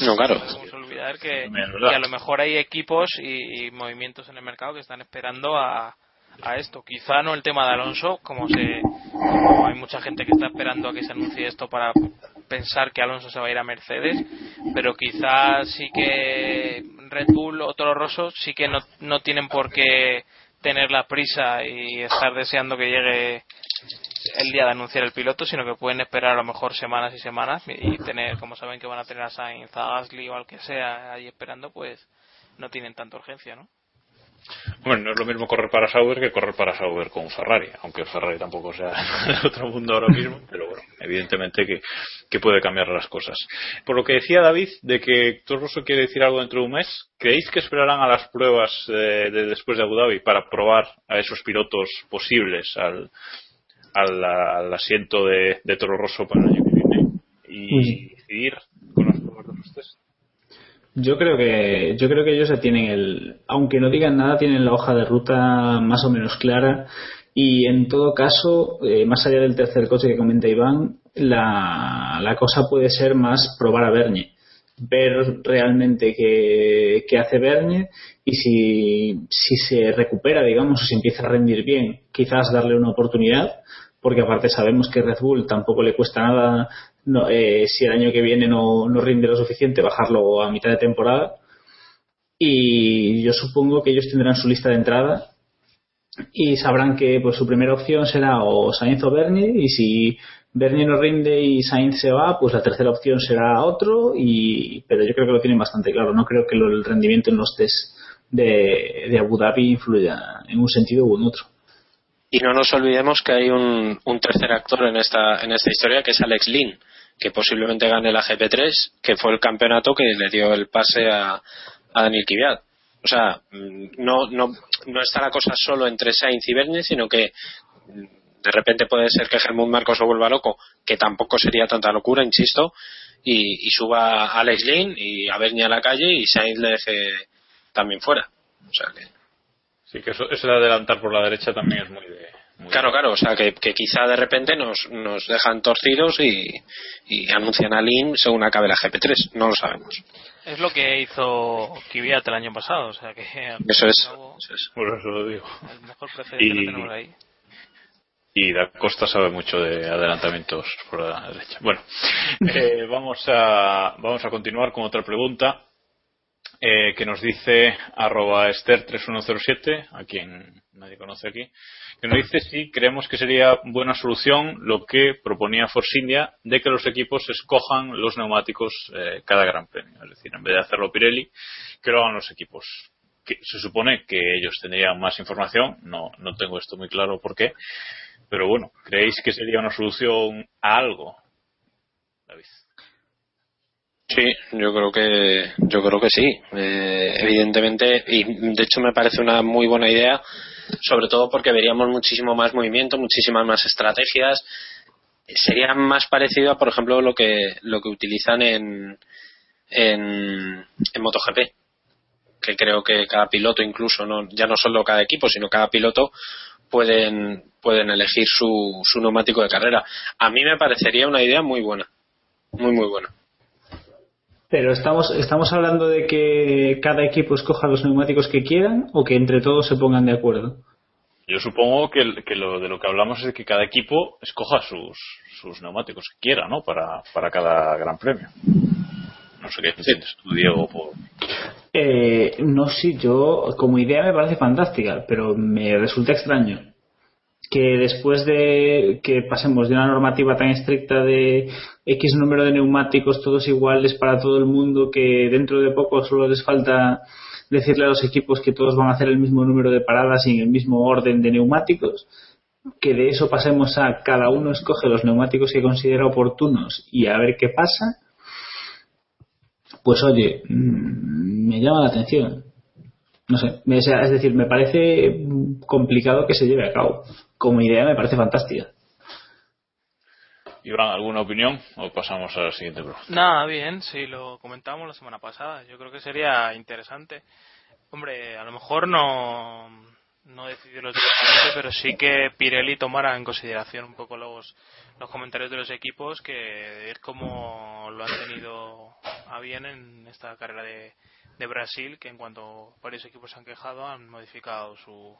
No, claro. No olvidar que, que, a lo mejor hay equipos y, y, movimientos en el mercado que están esperando a, a esto. Quizá no el tema de Alonso, como, se, como hay mucha gente que está esperando a que se anuncie esto para pensar que Alonso se va a ir a Mercedes, pero quizá sí que Red Bull o Toro Rosso sí que no, no tienen por qué tener la prisa y estar deseando que llegue el día de anunciar el piloto, sino que pueden esperar a lo mejor semanas y semanas y tener, como saben que van a tener a Sainz, a Gasly o al que sea ahí esperando, pues no tienen tanta urgencia, ¿no? Bueno, no es lo mismo correr para Sauber que correr para Sauber con Ferrari, aunque Ferrari tampoco sea (laughs) de otro mundo ahora mismo, pero bueno, evidentemente que, que puede cambiar las cosas. Por lo que decía David, de que Toro Rosso quiere decir algo dentro de un mes, ¿creéis que esperarán a las pruebas eh, de después de Abu Dhabi para probar a esos pilotos posibles al, al, al asiento de, de, Toro Rosso para el año que viene y decidir con las pruebas de los test? Yo creo que yo creo que ellos tienen el, aunque no digan nada, tienen la hoja de ruta más o menos clara y en todo caso, eh, más allá del tercer coche que comenta Iván, la, la cosa puede ser más probar a Bernie ver realmente qué, qué hace Bernie y si, si se recupera, digamos, o si empieza a rendir bien, quizás darle una oportunidad, porque aparte sabemos que Red Bull tampoco le cuesta nada no, eh, si el año que viene no, no rinde lo suficiente, bajarlo a mitad de temporada. Y yo supongo que ellos tendrán su lista de entrada y sabrán que pues su primera opción será o Sainz o Bernie y si Bernie no rinde y Sainz se va, pues la tercera opción será otro y pero yo creo que lo tienen bastante claro, no creo que el rendimiento en los test de, de Abu Dhabi influya en un sentido u en otro. Y no nos olvidemos que hay un, un tercer actor en esta, en esta historia que es Alex Lynn, que posiblemente gane la GP3, que fue el campeonato que le dio el pase a, a Daniel Kvyat. O sea, no, no, no está la cosa solo entre Sainz y Bernie, sino que de repente puede ser que Germán Marcos se vuelva loco, que tampoco sería tanta locura, insisto, y, y suba a Alex Lynn y a Bernie a la calle y Sainz le deje también fuera. O sea que. Sí, que eso, eso de adelantar por la derecha también es muy de. Muy Claro, claro, o sea que, que quizá de repente nos, nos dejan torcidos y, y anuncian a Lynn según acabe la GP3, no lo sabemos. Es lo que hizo Kvyat el año pasado, o sea que. Eso es. Por eso lo digo. El mejor precedente lo tenemos ahí. Y Da Costa sabe mucho de adelantamientos por la derecha. Bueno, (laughs) eh, vamos, a, vamos a continuar con otra pregunta eh, que nos dice arroba Esther3107, a quien nadie conoce aquí, que nos dice si creemos que sería buena solución lo que proponía Force India de que los equipos escojan los neumáticos eh, cada gran premio. Es decir, en vez de hacerlo Pirelli, que lo hagan los equipos. Que se supone que ellos tendrían más información, no, no tengo esto muy claro por qué, pero bueno, ¿creéis que sería una solución a algo? David. Sí, yo creo que yo creo que sí. Eh, evidentemente, y de hecho me parece una muy buena idea, sobre todo porque veríamos muchísimo más movimiento, muchísimas más estrategias. Sería más parecido a, por ejemplo, lo que lo que utilizan en en, en MotoGP, que creo que cada piloto, incluso no ya no solo cada equipo, sino cada piloto pueden pueden elegir su, su neumático de carrera. A mí me parecería una idea muy buena, muy muy buena. Pero estamos, estamos hablando de que cada equipo escoja los neumáticos que quieran o que entre todos se pongan de acuerdo. Yo supongo que, lo, de lo que hablamos es de que cada equipo escoja sus, sus neumáticos que quiera, ¿no? Para, para cada gran premio. No sé qué entiendes tú, Diego, por... Eh, no sé, yo como idea me parece fantástica, pero me resulta extraño que después de que pasemos de una normativa tan estricta de X número de neumáticos todos iguales para todo el mundo que dentro de poco solo les falta decirle a los equipos que todos van a hacer el mismo número de paradas y en el mismo orden de neumáticos que de eso pasemos a cada uno escoge los neumáticos que considera oportunos y a ver qué pasa pues oye mm, me llama la atención no sé, me- o sea, es decir, me parece complicado que se lleve a cabo. Como idea me parece fantástica. Iván, ¿alguna opinión? O pasamos a la siguiente pregunta. Nada, bien, sí, lo comentamos la semana pasada. Yo creo que sería interesante. Hombre, a lo mejor no, no decidirlo directamente, pero sí que Pirelli tomara en consideración un poco los, los comentarios de los equipos, que es como lo han tenido a bien en esta carrera de, de Brasil, que en cuanto varios equipos se han quejado, han modificado su,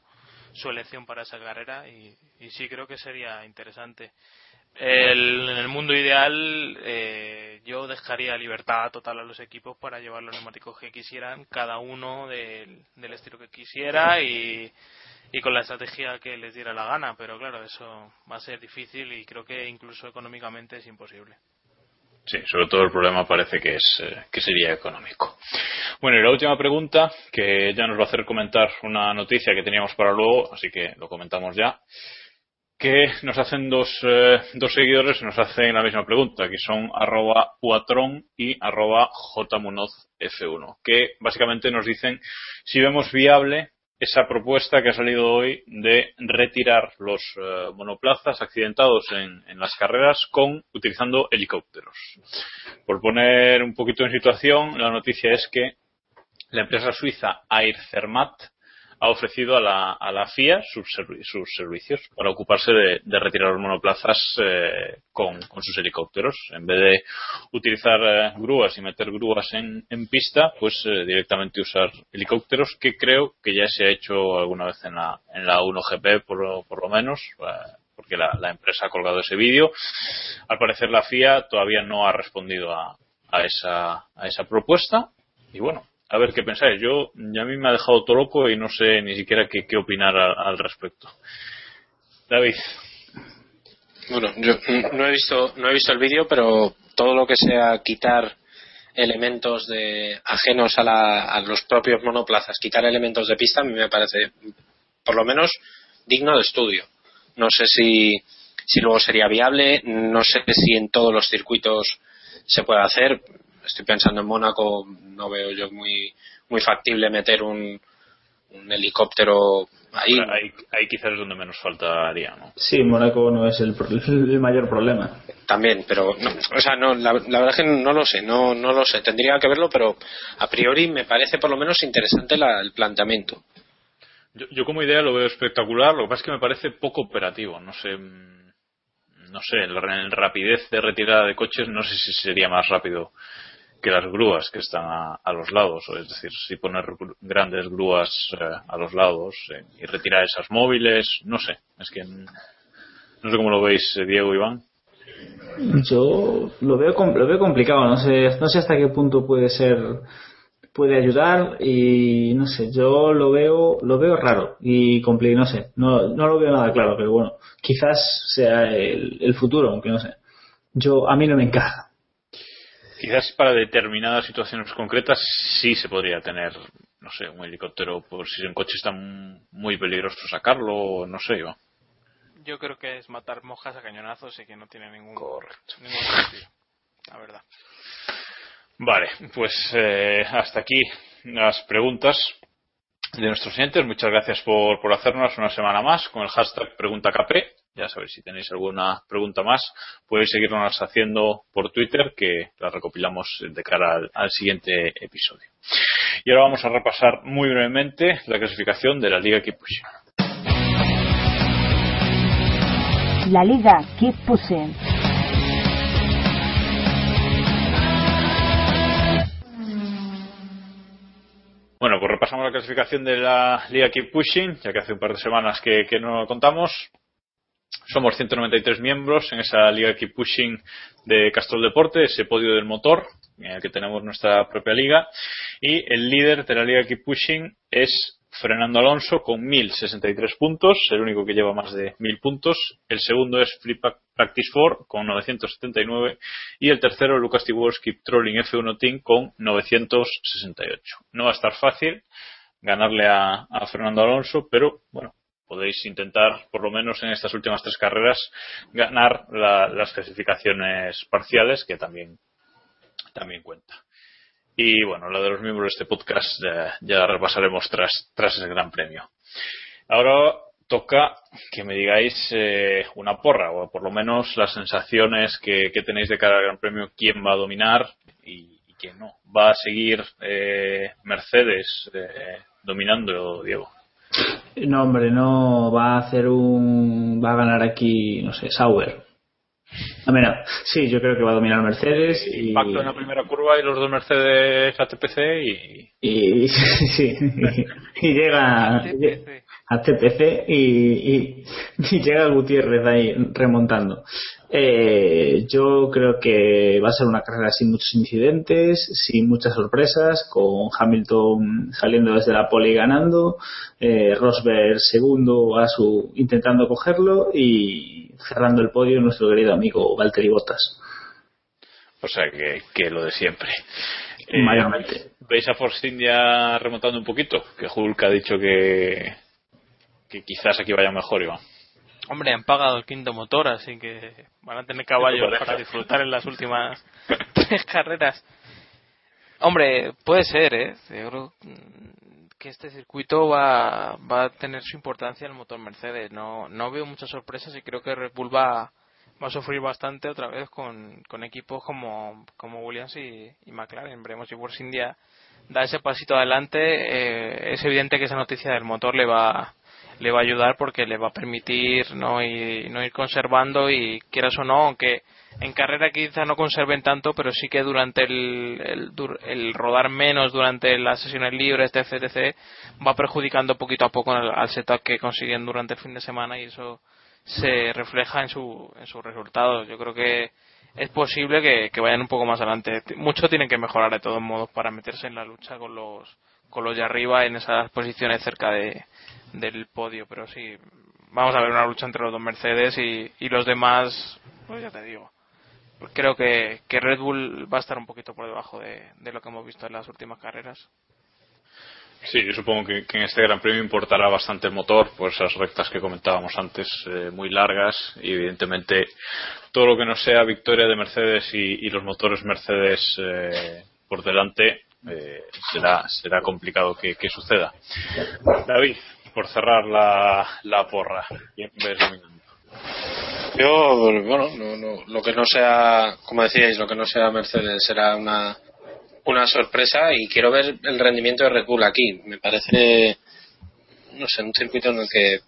su elección para esa carrera y, y sí creo que sería interesante. El- en el mundo ideal, eh, yo dejaría libertad total a los equipos para llevar los neumáticos que quisieran, cada uno del, estilo que quisiera y con la estrategia que les diera la gana. Pero claro, eso va a ser difícil y creo que incluso económicamente es imposible. Sí, sobre todo el problema parece que es eh, que sería económico. Bueno, y la última pregunta, que ya nos va a hacer comentar una noticia que teníamos para luego, así que lo comentamos ya, que nos hacen dos, eh, dos seguidores, nos hacen la misma pregunta, que son arroba y arroba jmunozf1, que básicamente nos dicen si vemos viable esa propuesta que ha salido hoy de retirar los eh, monoplazas accidentados en, las carreras con utilizando helicópteros. Por poner un poquito en situación, la noticia es que la empresa suiza Air Zermatt ha ofrecido a la, a la FIA sus, servicios para ocuparse de, de retirar los monoplazas eh, con, con, sus helicópteros. En vez de utilizar eh, grúas y meter grúas en, en pista, pues eh, directamente usar helicópteros, que creo que ya se ha hecho alguna vez en la, en la 1GP, por, por lo menos eh, porque la, la, empresa ha colgado ese vídeo. Al parecer la FIA todavía no ha respondido a, a, esa, a esa propuesta. Y bueno, a ver qué pensáis. Yo, ya a mí me ha dejado todo loco y no sé ni siquiera qué, opinar al, al, respecto. David. Bueno, yo no he visto, no he visto el vídeo, pero todo lo que sea quitar elementos de ajenos a, la, a los propios monoplazas, quitar elementos de pista, a mí me parece, por lo menos, digno de estudio. No sé si, si luego sería viable, no sé si en todos los circuitos se puede hacer estoy pensando en Mónaco, no veo yo muy, muy factible meter un, un helicóptero ahí. Ahí, ahí quizás es donde menos faltaría, ¿no? Sí, Mónaco no es el, (laughs) el mayor problema. También, pero, no, o sea, no, la, la, verdad es que no lo sé, no, no lo sé. Tendría que verlo, pero a priori me parece por lo menos interesante la, el planteamiento. Yo, yo como idea lo veo espectacular, lo que pasa es que me parece poco operativo, no sé no sé, en rapidez de retirada de coches no sé si sería más rápido que las grúas que están a, los lados, es decir, si poner grandes grúas eh, a los lados eh, y retirar esas móviles, no sé, es que no sé cómo lo veis, eh, Diego Iván. Yo lo veo lo veo complicado, no sé, no sé hasta qué punto puede ser puede ayudar y no sé, yo lo veo lo veo raro y complicado, no sé, no, no lo veo nada claro, pero bueno, quizás sea el, el futuro, aunque no sé. Yo a mí no me encaja quizás para determinadas situaciones concretas sí se podría tener, no sé, un helicóptero por si un coche está muy peligroso sacarlo, no sé, Iván. Yo creo que es matar mojas a cañonazos y que no tiene ningún, Correcto. ningún sentido, la verdad. Vale, pues eh, hasta aquí las preguntas de nuestros oyentes. Muchas gracias por, por hacernos una semana más con el hashtag PreguntaKP. Ya sabéis, si tenéis alguna pregunta más, podéis seguirnos haciendo por Twitter, que la recopilamos de cara al, al, siguiente episodio. Y ahora vamos a repasar muy brevemente la clasificación de la Liga Keep Pushing. La Liga Keep Pushing. Bueno, pues repasamos la clasificación de la Liga Keep Pushing, ya que hace un par de semanas que, que no lo contamos. Somos 193 miembros en esa Liga Keep Pushing de Castrol Deporte, ese podio del motor, en el que tenemos nuestra propia liga. Y el líder de la Liga Keep Pushing es Fernando Alonso con 1063 puntos, el único que lleva más de 1000 puntos. El segundo es Free Practice 4 con 979 y el tercero Lucas Tiborski Trolling F1 Team con 968. No va a estar fácil ganarle a Fernando Alonso, pero bueno, podéis intentar, por lo menos en estas últimas tres carreras, ganar la, las clasificaciones parciales, que también, también cuenta. Y bueno, la de los miembros de este podcast ya, ya repasaremos tras, tras ese gran premio. Ahora toca que me digáis eh, una porra, o por lo menos las sensaciones que, que, tenéis de cara al Gran Premio, quién va a dominar y, y quién no. ¿Va a seguir eh, Mercedes eh, dominando, Diego? No, hombre, no va a hacer un. va a ganar aquí, no sé, Sauber. A ver, sí, yo creo que va a dominar Mercedes. Y... Impacto en la primera curva y los dos Mercedes a TPC y. Y, (laughs) sí, y, y llega a TPC y, y, y, llega Gutiérrez ahí remontando. Eh, yo creo que va a ser una carrera sin muchos incidentes, sin muchas sorpresas, con Hamilton saliendo desde la pole y ganando, eh, Rosberg segundo a su intentando cogerlo y cerrando el podio nuestro querido amigo Valtteri Bottas. O sea que, que lo de siempre. Eh, Mayormente. ¿Veis a Force India remontando un poquito? Que Hulk ha dicho que, que quizás aquí vaya mejor, Iván. Hombre, han pagado el quinto motor, así que van a tener caballos para disfrutar en las últimas (laughs) tres carreras. Hombre, puede ser, ¿eh? Yo creo que este circuito va, va a tener su importancia en el motor Mercedes. No, no veo muchas sorpresas y creo que Red Bull va, va a sufrir bastante otra vez con, con equipos como, como Williams y, y McLaren. Veremos si Force India da ese pasito adelante. Eh, es evidente que esa noticia del motor le va le va a ayudar porque le va a permitir no, y, no ir conservando y quieras o no, aunque en carrera quizá no conserven tanto, pero sí que durante el, el, el rodar menos durante las sesiones libres, etc, etc, va perjudicando poquito a poco al, al setup que consiguen durante el fin de semana y eso se refleja en, su, en sus resultados. Yo creo que es posible que, que, vayan un poco más adelante. Mucho tienen que mejorar de todos modos para meterse en la lucha con los, con los de arriba en esas posiciones cerca de, del podio, pero sí, vamos a ver una lucha entre los dos Mercedes y, y los demás, pues ya te digo. Creo que, que Red Bull va a estar un poquito por debajo de, de lo que hemos visto en las últimas carreras. Sí, yo supongo que, en este Gran Premio importará bastante el motor por esas rectas que comentábamos antes, eh, muy largas y evidentemente todo lo que no sea victoria de Mercedes y, y los motores Mercedes eh, por delante eh, será, será complicado que, suceda. David, por cerrar la, la porra. Yo, bueno, no, no, lo que no sea, como decíais, lo que no sea Mercedes será una una sorpresa y quiero ver el rendimiento de Red Bull aquí. Me parece, no sé, un circuito en el que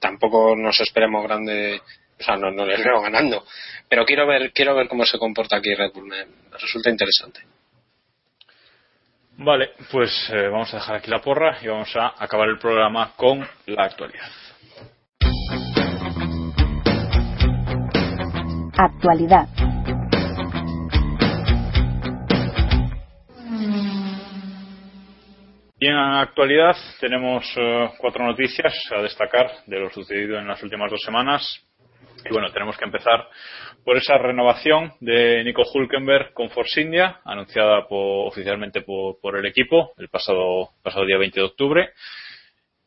tampoco nos esperemos grande, o sea, no, no les veo ganando, pero quiero ver, quiero ver cómo se comporta aquí Red Bull. Me resulta interesante. Vale, pues eh, vamos a dejar aquí la porra y vamos a acabar el programa con la actualidad. Actualidad. Y en actualidad tenemos uh, cuatro noticias a destacar de lo sucedido en las últimas dos semanas. Y bueno, tenemos que empezar por esa renovación de Nico Hulkenberg con Force India, anunciada por, oficialmente por, el equipo el pasado, pasado día 20 de octubre.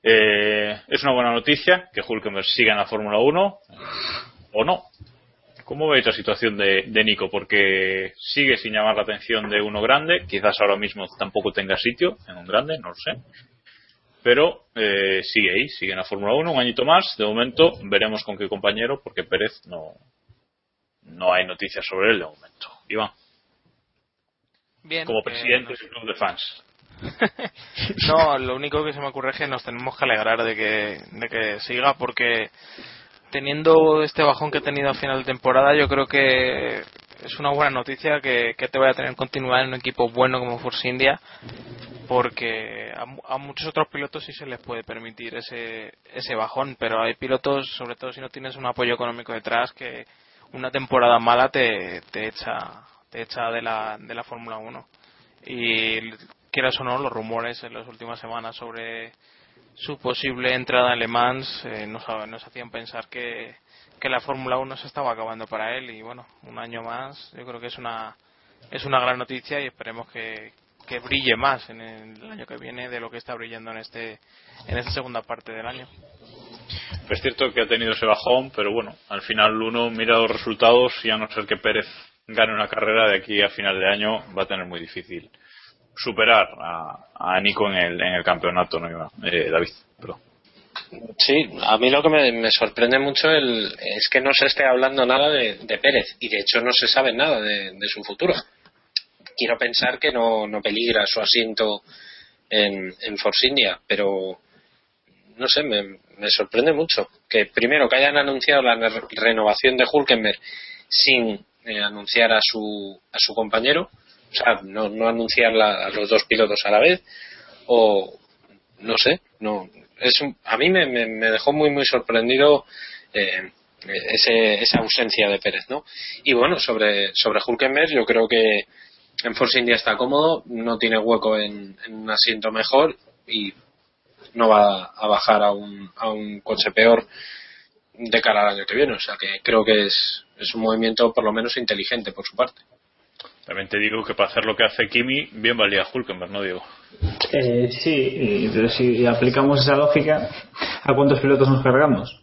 Eh, es una buena noticia que Hulkenberg siga en la Fórmula 1 o no. ¿Cómo veis la situación de, de, Nico? Porque sigue sin llamar la atención de uno grande, quizás ahora mismo tampoco tenga sitio en un grande, no lo sé. Pero eh, sigue ahí, sigue en la Fórmula 1 un añito más. De momento veremos con qué compañero, porque Pérez no, no hay noticias sobre él de momento. Iván. Bien, Como presidente eh, del club de fans. (laughs) no, lo único que se me ocurre es que nos tenemos que alegrar de que, de que siga, porque teniendo este bajón que he tenido a final de temporada, yo creo que es una buena noticia que, que te vaya a tener continuidad en un equipo bueno como Force India, porque a, a, muchos otros pilotos sí se les puede permitir ese, ese bajón, pero hay pilotos, sobre todo si no tienes un apoyo económico detrás, que una temporada mala te, te echa te echa de la, de la Fórmula 1. Y quieras o no, los rumores en las últimas semanas sobre su posible entrada en Le Mans eh, nos, nos, hacían pensar que, que la Fórmula 1 se estaba acabando para él y bueno, un año más yo creo que es una es una gran noticia y esperemos que, que brille más en el año que viene de lo que está brillando en este en esta segunda parte del año. Es cierto que ha tenido ese bajón, pero bueno, al final uno mira los resultados y a no ser que Pérez gane una carrera de aquí a final de año va a tener muy difícil superar a, a Nico en el, en el campeonato, ¿no? Eh, David, perdón. Sí, a mí lo que me, me, sorprende mucho el, es que no se esté hablando nada de, de Pérez y de hecho no se sabe nada de, de su futuro. Quiero pensar que no, no peligra su asiento en, en Force India, pero no sé, me, me, sorprende mucho que primero que hayan anunciado la renovación de Hulkenberg sin eh, anunciar a su, a su compañero o sea, no, no anunciar la, a los dos pilotos a la vez, o no sé, no es un, a mí me, me, me, dejó muy muy sorprendido eh, ese, esa ausencia de Pérez, ¿no? Y bueno, sobre, sobre Hulkenberg, yo creo que en Force India está cómodo, no tiene hueco en, en un asiento mejor y no va a bajar a un, a un coche peor de cara al año que viene. O sea que creo que es, es un movimiento por lo menos inteligente por su parte. También te digo que para hacer lo que hace Kimi, bien valía Hulkenberg, ¿no, Diego? Eh, sí, pero si aplicamos esa lógica, ¿a cuántos pilotos nos cargamos?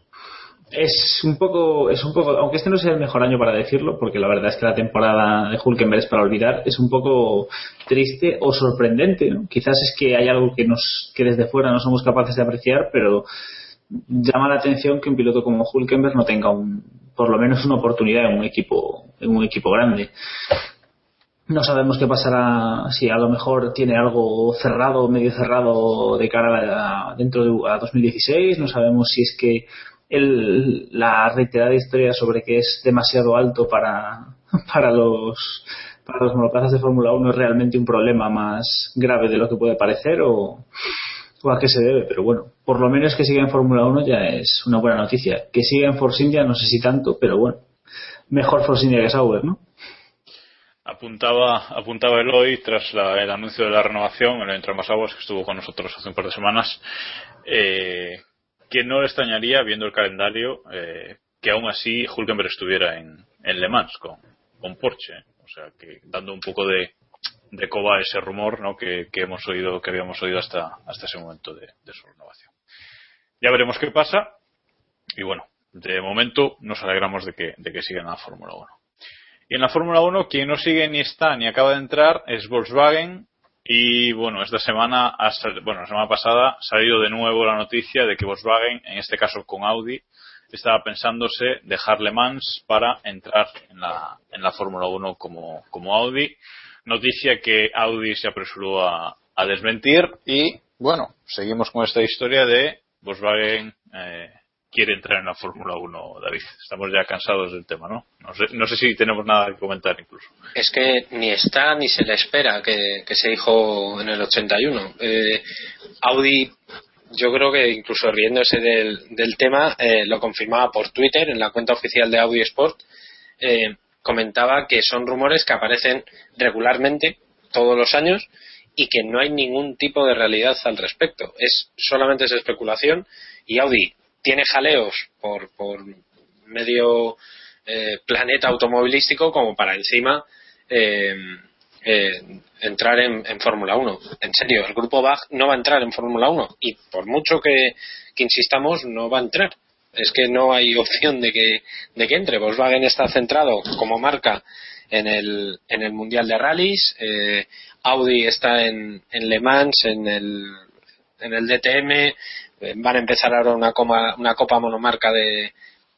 Es un poco, es un poco, aunque este no sea el mejor año para decirlo, porque la verdad es que la temporada de Hulkenberg es para olvidar, es un poco triste o sorprendente, ¿no? Quizás es que hay algo que nos, que desde fuera no somos capaces de apreciar, pero llama la atención que un piloto como Hulkenberg no tenga un, por lo menos una oportunidad en un equipo, en un equipo grande. No sabemos qué pasará si a lo mejor tiene algo cerrado, medio cerrado de cara a, dentro de a 2016. No sabemos si es que el, la reiterada historia sobre que es demasiado alto para, (laughs) para los para los monoplazas de Fórmula 1 es realmente un problema más grave de lo que puede parecer o, o a qué se debe, pero bueno, por lo menos que siga en Fórmula 1 ya es una buena noticia. Que siga en Force India no sé si tanto, pero bueno, mejor Force India que Sauber, ¿no? Apuntaba, apuntaba Eloy tras la, el anuncio de la renovación, el Entre Más Aguas, que estuvo con nosotros hace un par de semanas, eh, que no le extrañaría, viendo el calendario, eh, que aún así Hulkenberg estuviera en, Le Mans con, Porsche. O sea, que dando un poco de, coba ese rumor ¿no? que, hemos oído, que habíamos oído hasta, hasta ese momento de, su renovación. Ya veremos qué pasa. Y bueno, de momento nos alegramos de que, de que siga en la Fórmula 1. Y en la Fórmula 1, quien no sigue ni está ni acaba de entrar es Volkswagen. Y bueno, esta semana, bueno, la semana pasada, salido de nuevo la noticia de que Volkswagen, en este caso con Audi, estaba pensándose dejar Le Mans para entrar en la, en la Fórmula 1 como, como Audi. Noticia que Audi se apresuró a, a desmentir y bueno, seguimos con esta historia de Volkswagen eh, quiere entrar en la Fórmula 1, David. Estamos ya cansados del tema, ¿no? No sé, no sé si tenemos nada que comentar incluso. Es que ni está ni se le espera que, se dijo en el 81. Eh, Audi, yo creo que incluso riéndose del, del tema, eh, lo confirmaba por Twitter en la cuenta oficial de Audi Sport. Eh, comentaba que son rumores que aparecen regularmente todos los años y que no hay ningún tipo de realidad al respecto. Es solamente es especulación y Audi tiene jaleos por, por medio eh, planeta automovilístico como para encima eh, eh, entrar en, en Fórmula 1. En serio, el grupo Bach no va a entrar en Fórmula 1 y por mucho que, que, insistamos, no va a entrar. Es que no hay (laughs) opción de que, de que entre. Volkswagen está centrado como marca en el, en el Mundial de Rallys. Audi está en, en Le Mans, en el, en el DTM, van a empezar ahora una, coma, una copa monomarca de,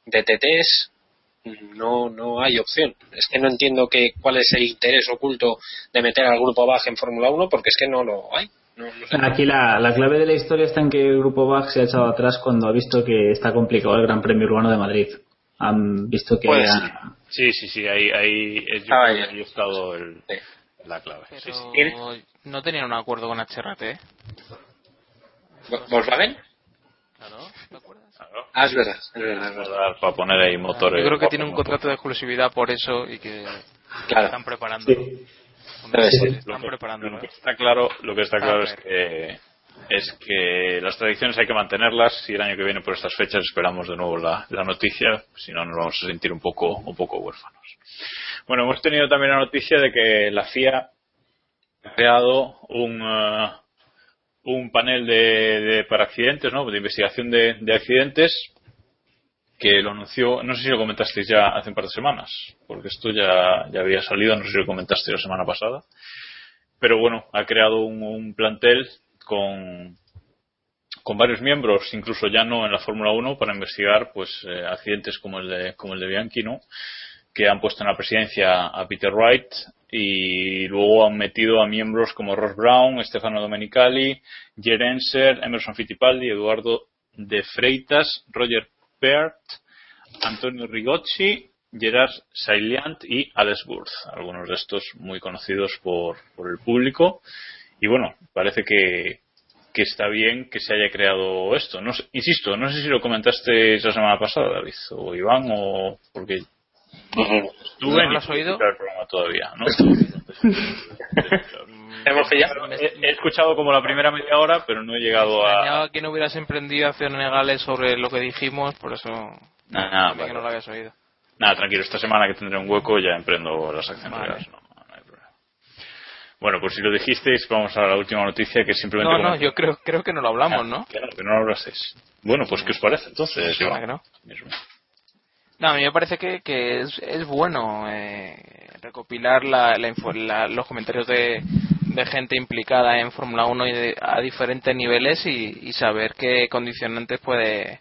de TTs. No, no hay opción. Es que no entiendo que, cuál es el interés oculto de meter al grupo Bach en Fórmula 1 porque es que no lo hay. No, no sé. Aquí la, la, clave de la historia está en que el grupo Bach se ha echado atrás cuando ha visto que está complicado el Gran Premio Urbano de Madrid. Han visto que. Pues, ha... Sí, sí, sí, ahí, ahí, yo, ah, estado el, sí. la clave. Pero sí, sí. no tenían un acuerdo con HRT. ¿Eh? ¿Volkswagen? Claro, ¿te acuerdas? Claro. Ah, es verdad, es verdad, es verdad. Para poner ahí motores. Yo creo que tiene un contrato de exclusividad por eso y que claro. están preparando. Sí. Están lo que, preparando. Lo que está claro, lo que está claro es que es que las tradiciones hay que mantenerlas y el año que viene por estas fechas esperamos de nuevo la, la noticia, si no nos vamos a sentir un poco un poco huérfanos. Bueno, hemos tenido también la noticia de que la FIA ha creado un uh, un panel de, de, para accidentes, ¿no? De investigación de, de, accidentes que lo anunció, no sé si lo comentasteis ya hace un par de semanas, porque esto ya, ya había salido, no sé si lo comentaste la semana pasada, pero bueno, ha creado un, un plantel con, con varios miembros, incluso ya no en la Fórmula 1, para investigar pues eh, accidentes como el de, como el de Bianchi, ¿no? que han puesto en la presidencia a Peter Wright y luego han metido a miembros como Ross Brown, Stefano Domenicali, Jerenser, Emerson Fittipaldi, Eduardo de Freitas, Roger Peart, Antonio Rigocci, Gerard Sailiant y Alex Burth, algunos de estos muy conocidos por, por el público. Y bueno, parece que, que está bien que se haya creado esto. No insisto, no sé si lo comentaste la semana pasada, David, o Iván, o porque Estuve ¿No lo has oído? el programa todavía, ¿no? (laughs) Hemos pillado. He, he, escuchado como la primera media hora, pero no he llegado a. que no hubieras emprendido acciones legales sobre lo que dijimos, por eso. Nah, vale. que no lo habías oído. Nada, tranquilo, esta semana que tendré un hueco ya emprendo las acciones Vale. legales. No, no hay problema. Bueno, pues si lo dijisteis, vamos a la última noticia que simplemente. No, no, yo creo, creo que no lo hablamos, Ah, ¿no? Claro, que no lo hablasteis. Bueno, pues ¿qué os parece entonces? no? No, a mí me parece que, que es, es bueno eh, recopilar la, los comentarios de, de gente implicada en Fórmula 1 y a diferentes niveles y, y, saber qué condicionantes puede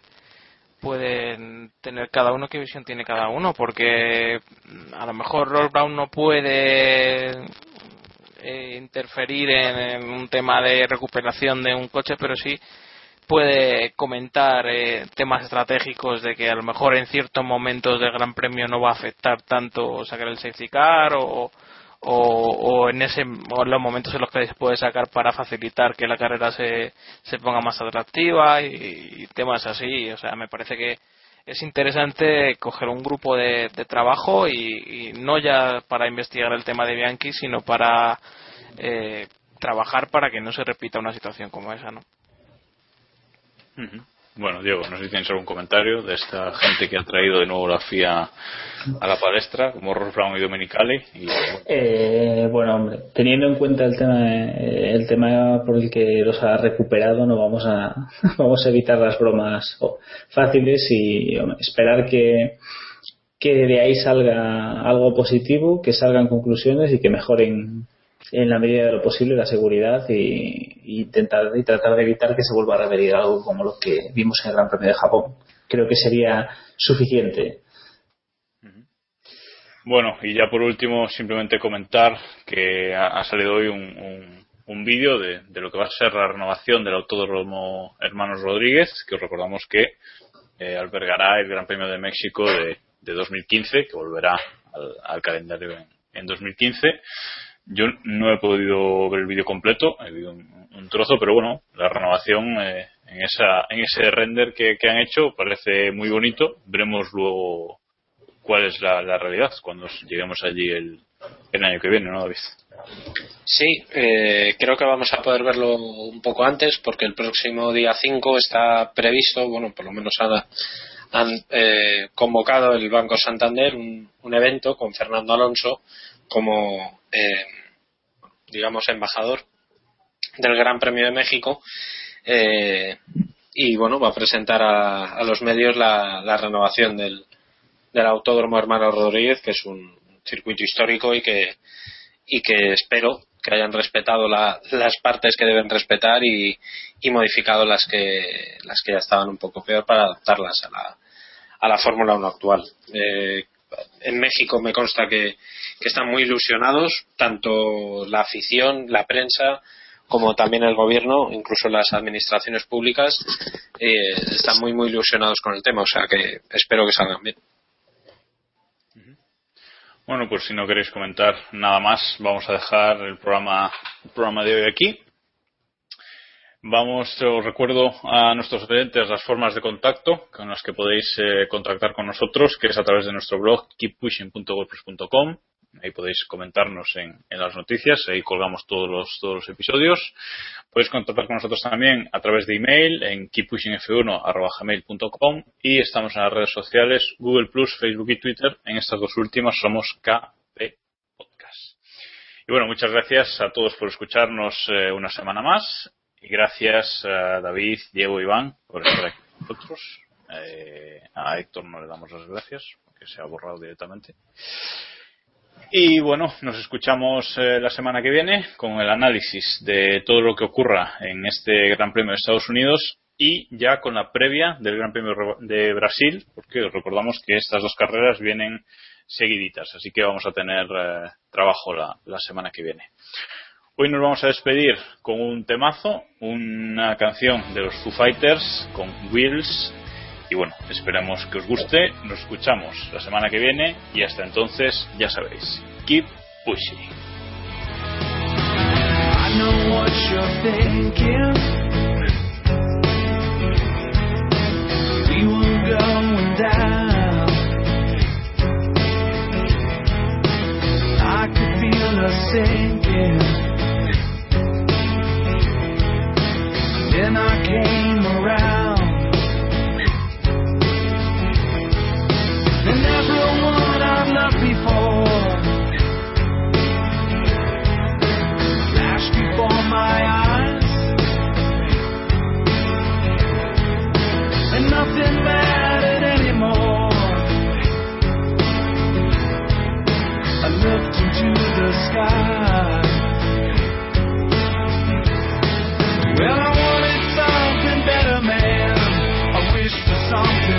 pueden tener cada uno, qué visión tiene cada uno, porque a lo mejor Roll Brown no puede eh, interferir en, un tema de recuperación de un coche, pero sí puede comentar eh, temas estratégicos de que a lo mejor en ciertos momentos del Gran Premio no va a afectar tanto sacar el safety car o, o, en ese o los momentos en los que se puede sacar para facilitar que la carrera se, se ponga más atractiva y, temas así. O sea me parece que es interesante coger un grupo de, trabajo y, no ya para investigar el tema de Bianchi sino para eh, trabajar para que no se repita una situación como esa no bueno, Diego, no sé si tienes algún comentario de esta gente que ha traído de nuevo la FIA a la palestra, como Ross Brown y Domenicali. Y, eh, bueno, hombre, teniendo en cuenta el tema, eh, el tema por el que los ha recuperado, no vamos a, (laughs) vamos a evitar las bromas fáciles y esperar que, que de ahí salga algo positivo, que salgan conclusiones y que mejoren en la medida de lo posible la seguridad y, intentar, y tratar de evitar que se vuelva a repetir algo como lo que vimos en el Gran Premio de Japón. Creo que sería suficiente. Bueno, y ya por último, simplemente comentar que ha, salido hoy un, un, vídeo de, de, lo que va a ser la renovación del Autódromo Hermanos Rodríguez, que os recordamos que eh, albergará el Gran Premio de México de, de 2015, que volverá al, calendario en, en 2015 yo no he podido ver el vídeo completo, he visto un, trozo, pero bueno, la renovación eh, en, esa, en ese render que, han hecho parece muy bonito. Veremos luego cuál es la, realidad cuando lleguemos allí el, el, año que viene, ¿no, David? Sí, eh, creo que vamos a poder verlo un poco antes porque el próximo día 5 está previsto, bueno, por lo menos han eh, convocado el Banco Santander un, un evento con Fernando Alonso como eh, digamos, embajador del Gran Premio de México. Eh, y bueno, va a presentar a, los medios la, renovación del, del, Autódromo Hermano Rodríguez, que es un circuito histórico y que, y que espero que hayan respetado las partes que deben respetar y, y, modificado las que, las que ya estaban un poco peor para adaptarlas a la, a la Fórmula 1 actual. Eh, en México me consta que, están muy ilusionados, tanto la afición, la prensa, como también el gobierno, incluso las administraciones públicas, eh, están muy, muy ilusionados con el tema. O sea que espero que salgan bien. Bueno, pues si no queréis comentar nada más, vamos a dejar el programa, el programa de hoy aquí. Vamos, os recuerdo a nuestros oyentes las formas de contacto con las que podéis eh, contactar con nosotros, que es a través de nuestro blog keeppushing.wordpress.com. Ahí podéis comentarnos en, las noticias, ahí colgamos todos los, todos los episodios. Podéis contactar con nosotros también a través de email en keeppushingf1.gmail.com y estamos en las redes sociales Google Facebook y Twitter. En estas dos últimas somos KP Podcast. Y bueno, muchas gracias a todos por escucharnos eh, una semana más y gracias a David, Diego y Iván por estar aquí con nosotros. Eh, a Héctor no le damos las gracias, porque se ha borrado directamente. Y bueno, nos escuchamos eh, la semana que viene con el análisis de todo lo que ocurra en este Gran Premio de Estados Unidos y ya con la previa del Gran Premio de Brasil, porque recordamos que estas dos carreras vienen seguiditas, así que vamos a tener eh, trabajo la, la semana que viene. Hoy nos vamos a despedir con un temazo, una canción de los Foo Fighters con Wheels. Y bueno, esperamos que os guste. Nos escuchamos la semana que viene y hasta entonces, ya sabéis, keep pushing. Then I came around. And everyone I've loved before flashed before my eyes. And nothing mattered anymore. I looked into the sky. Well, I something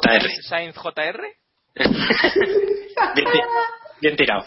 JR. Sainz JR. (laughs) Bien, bien tirado.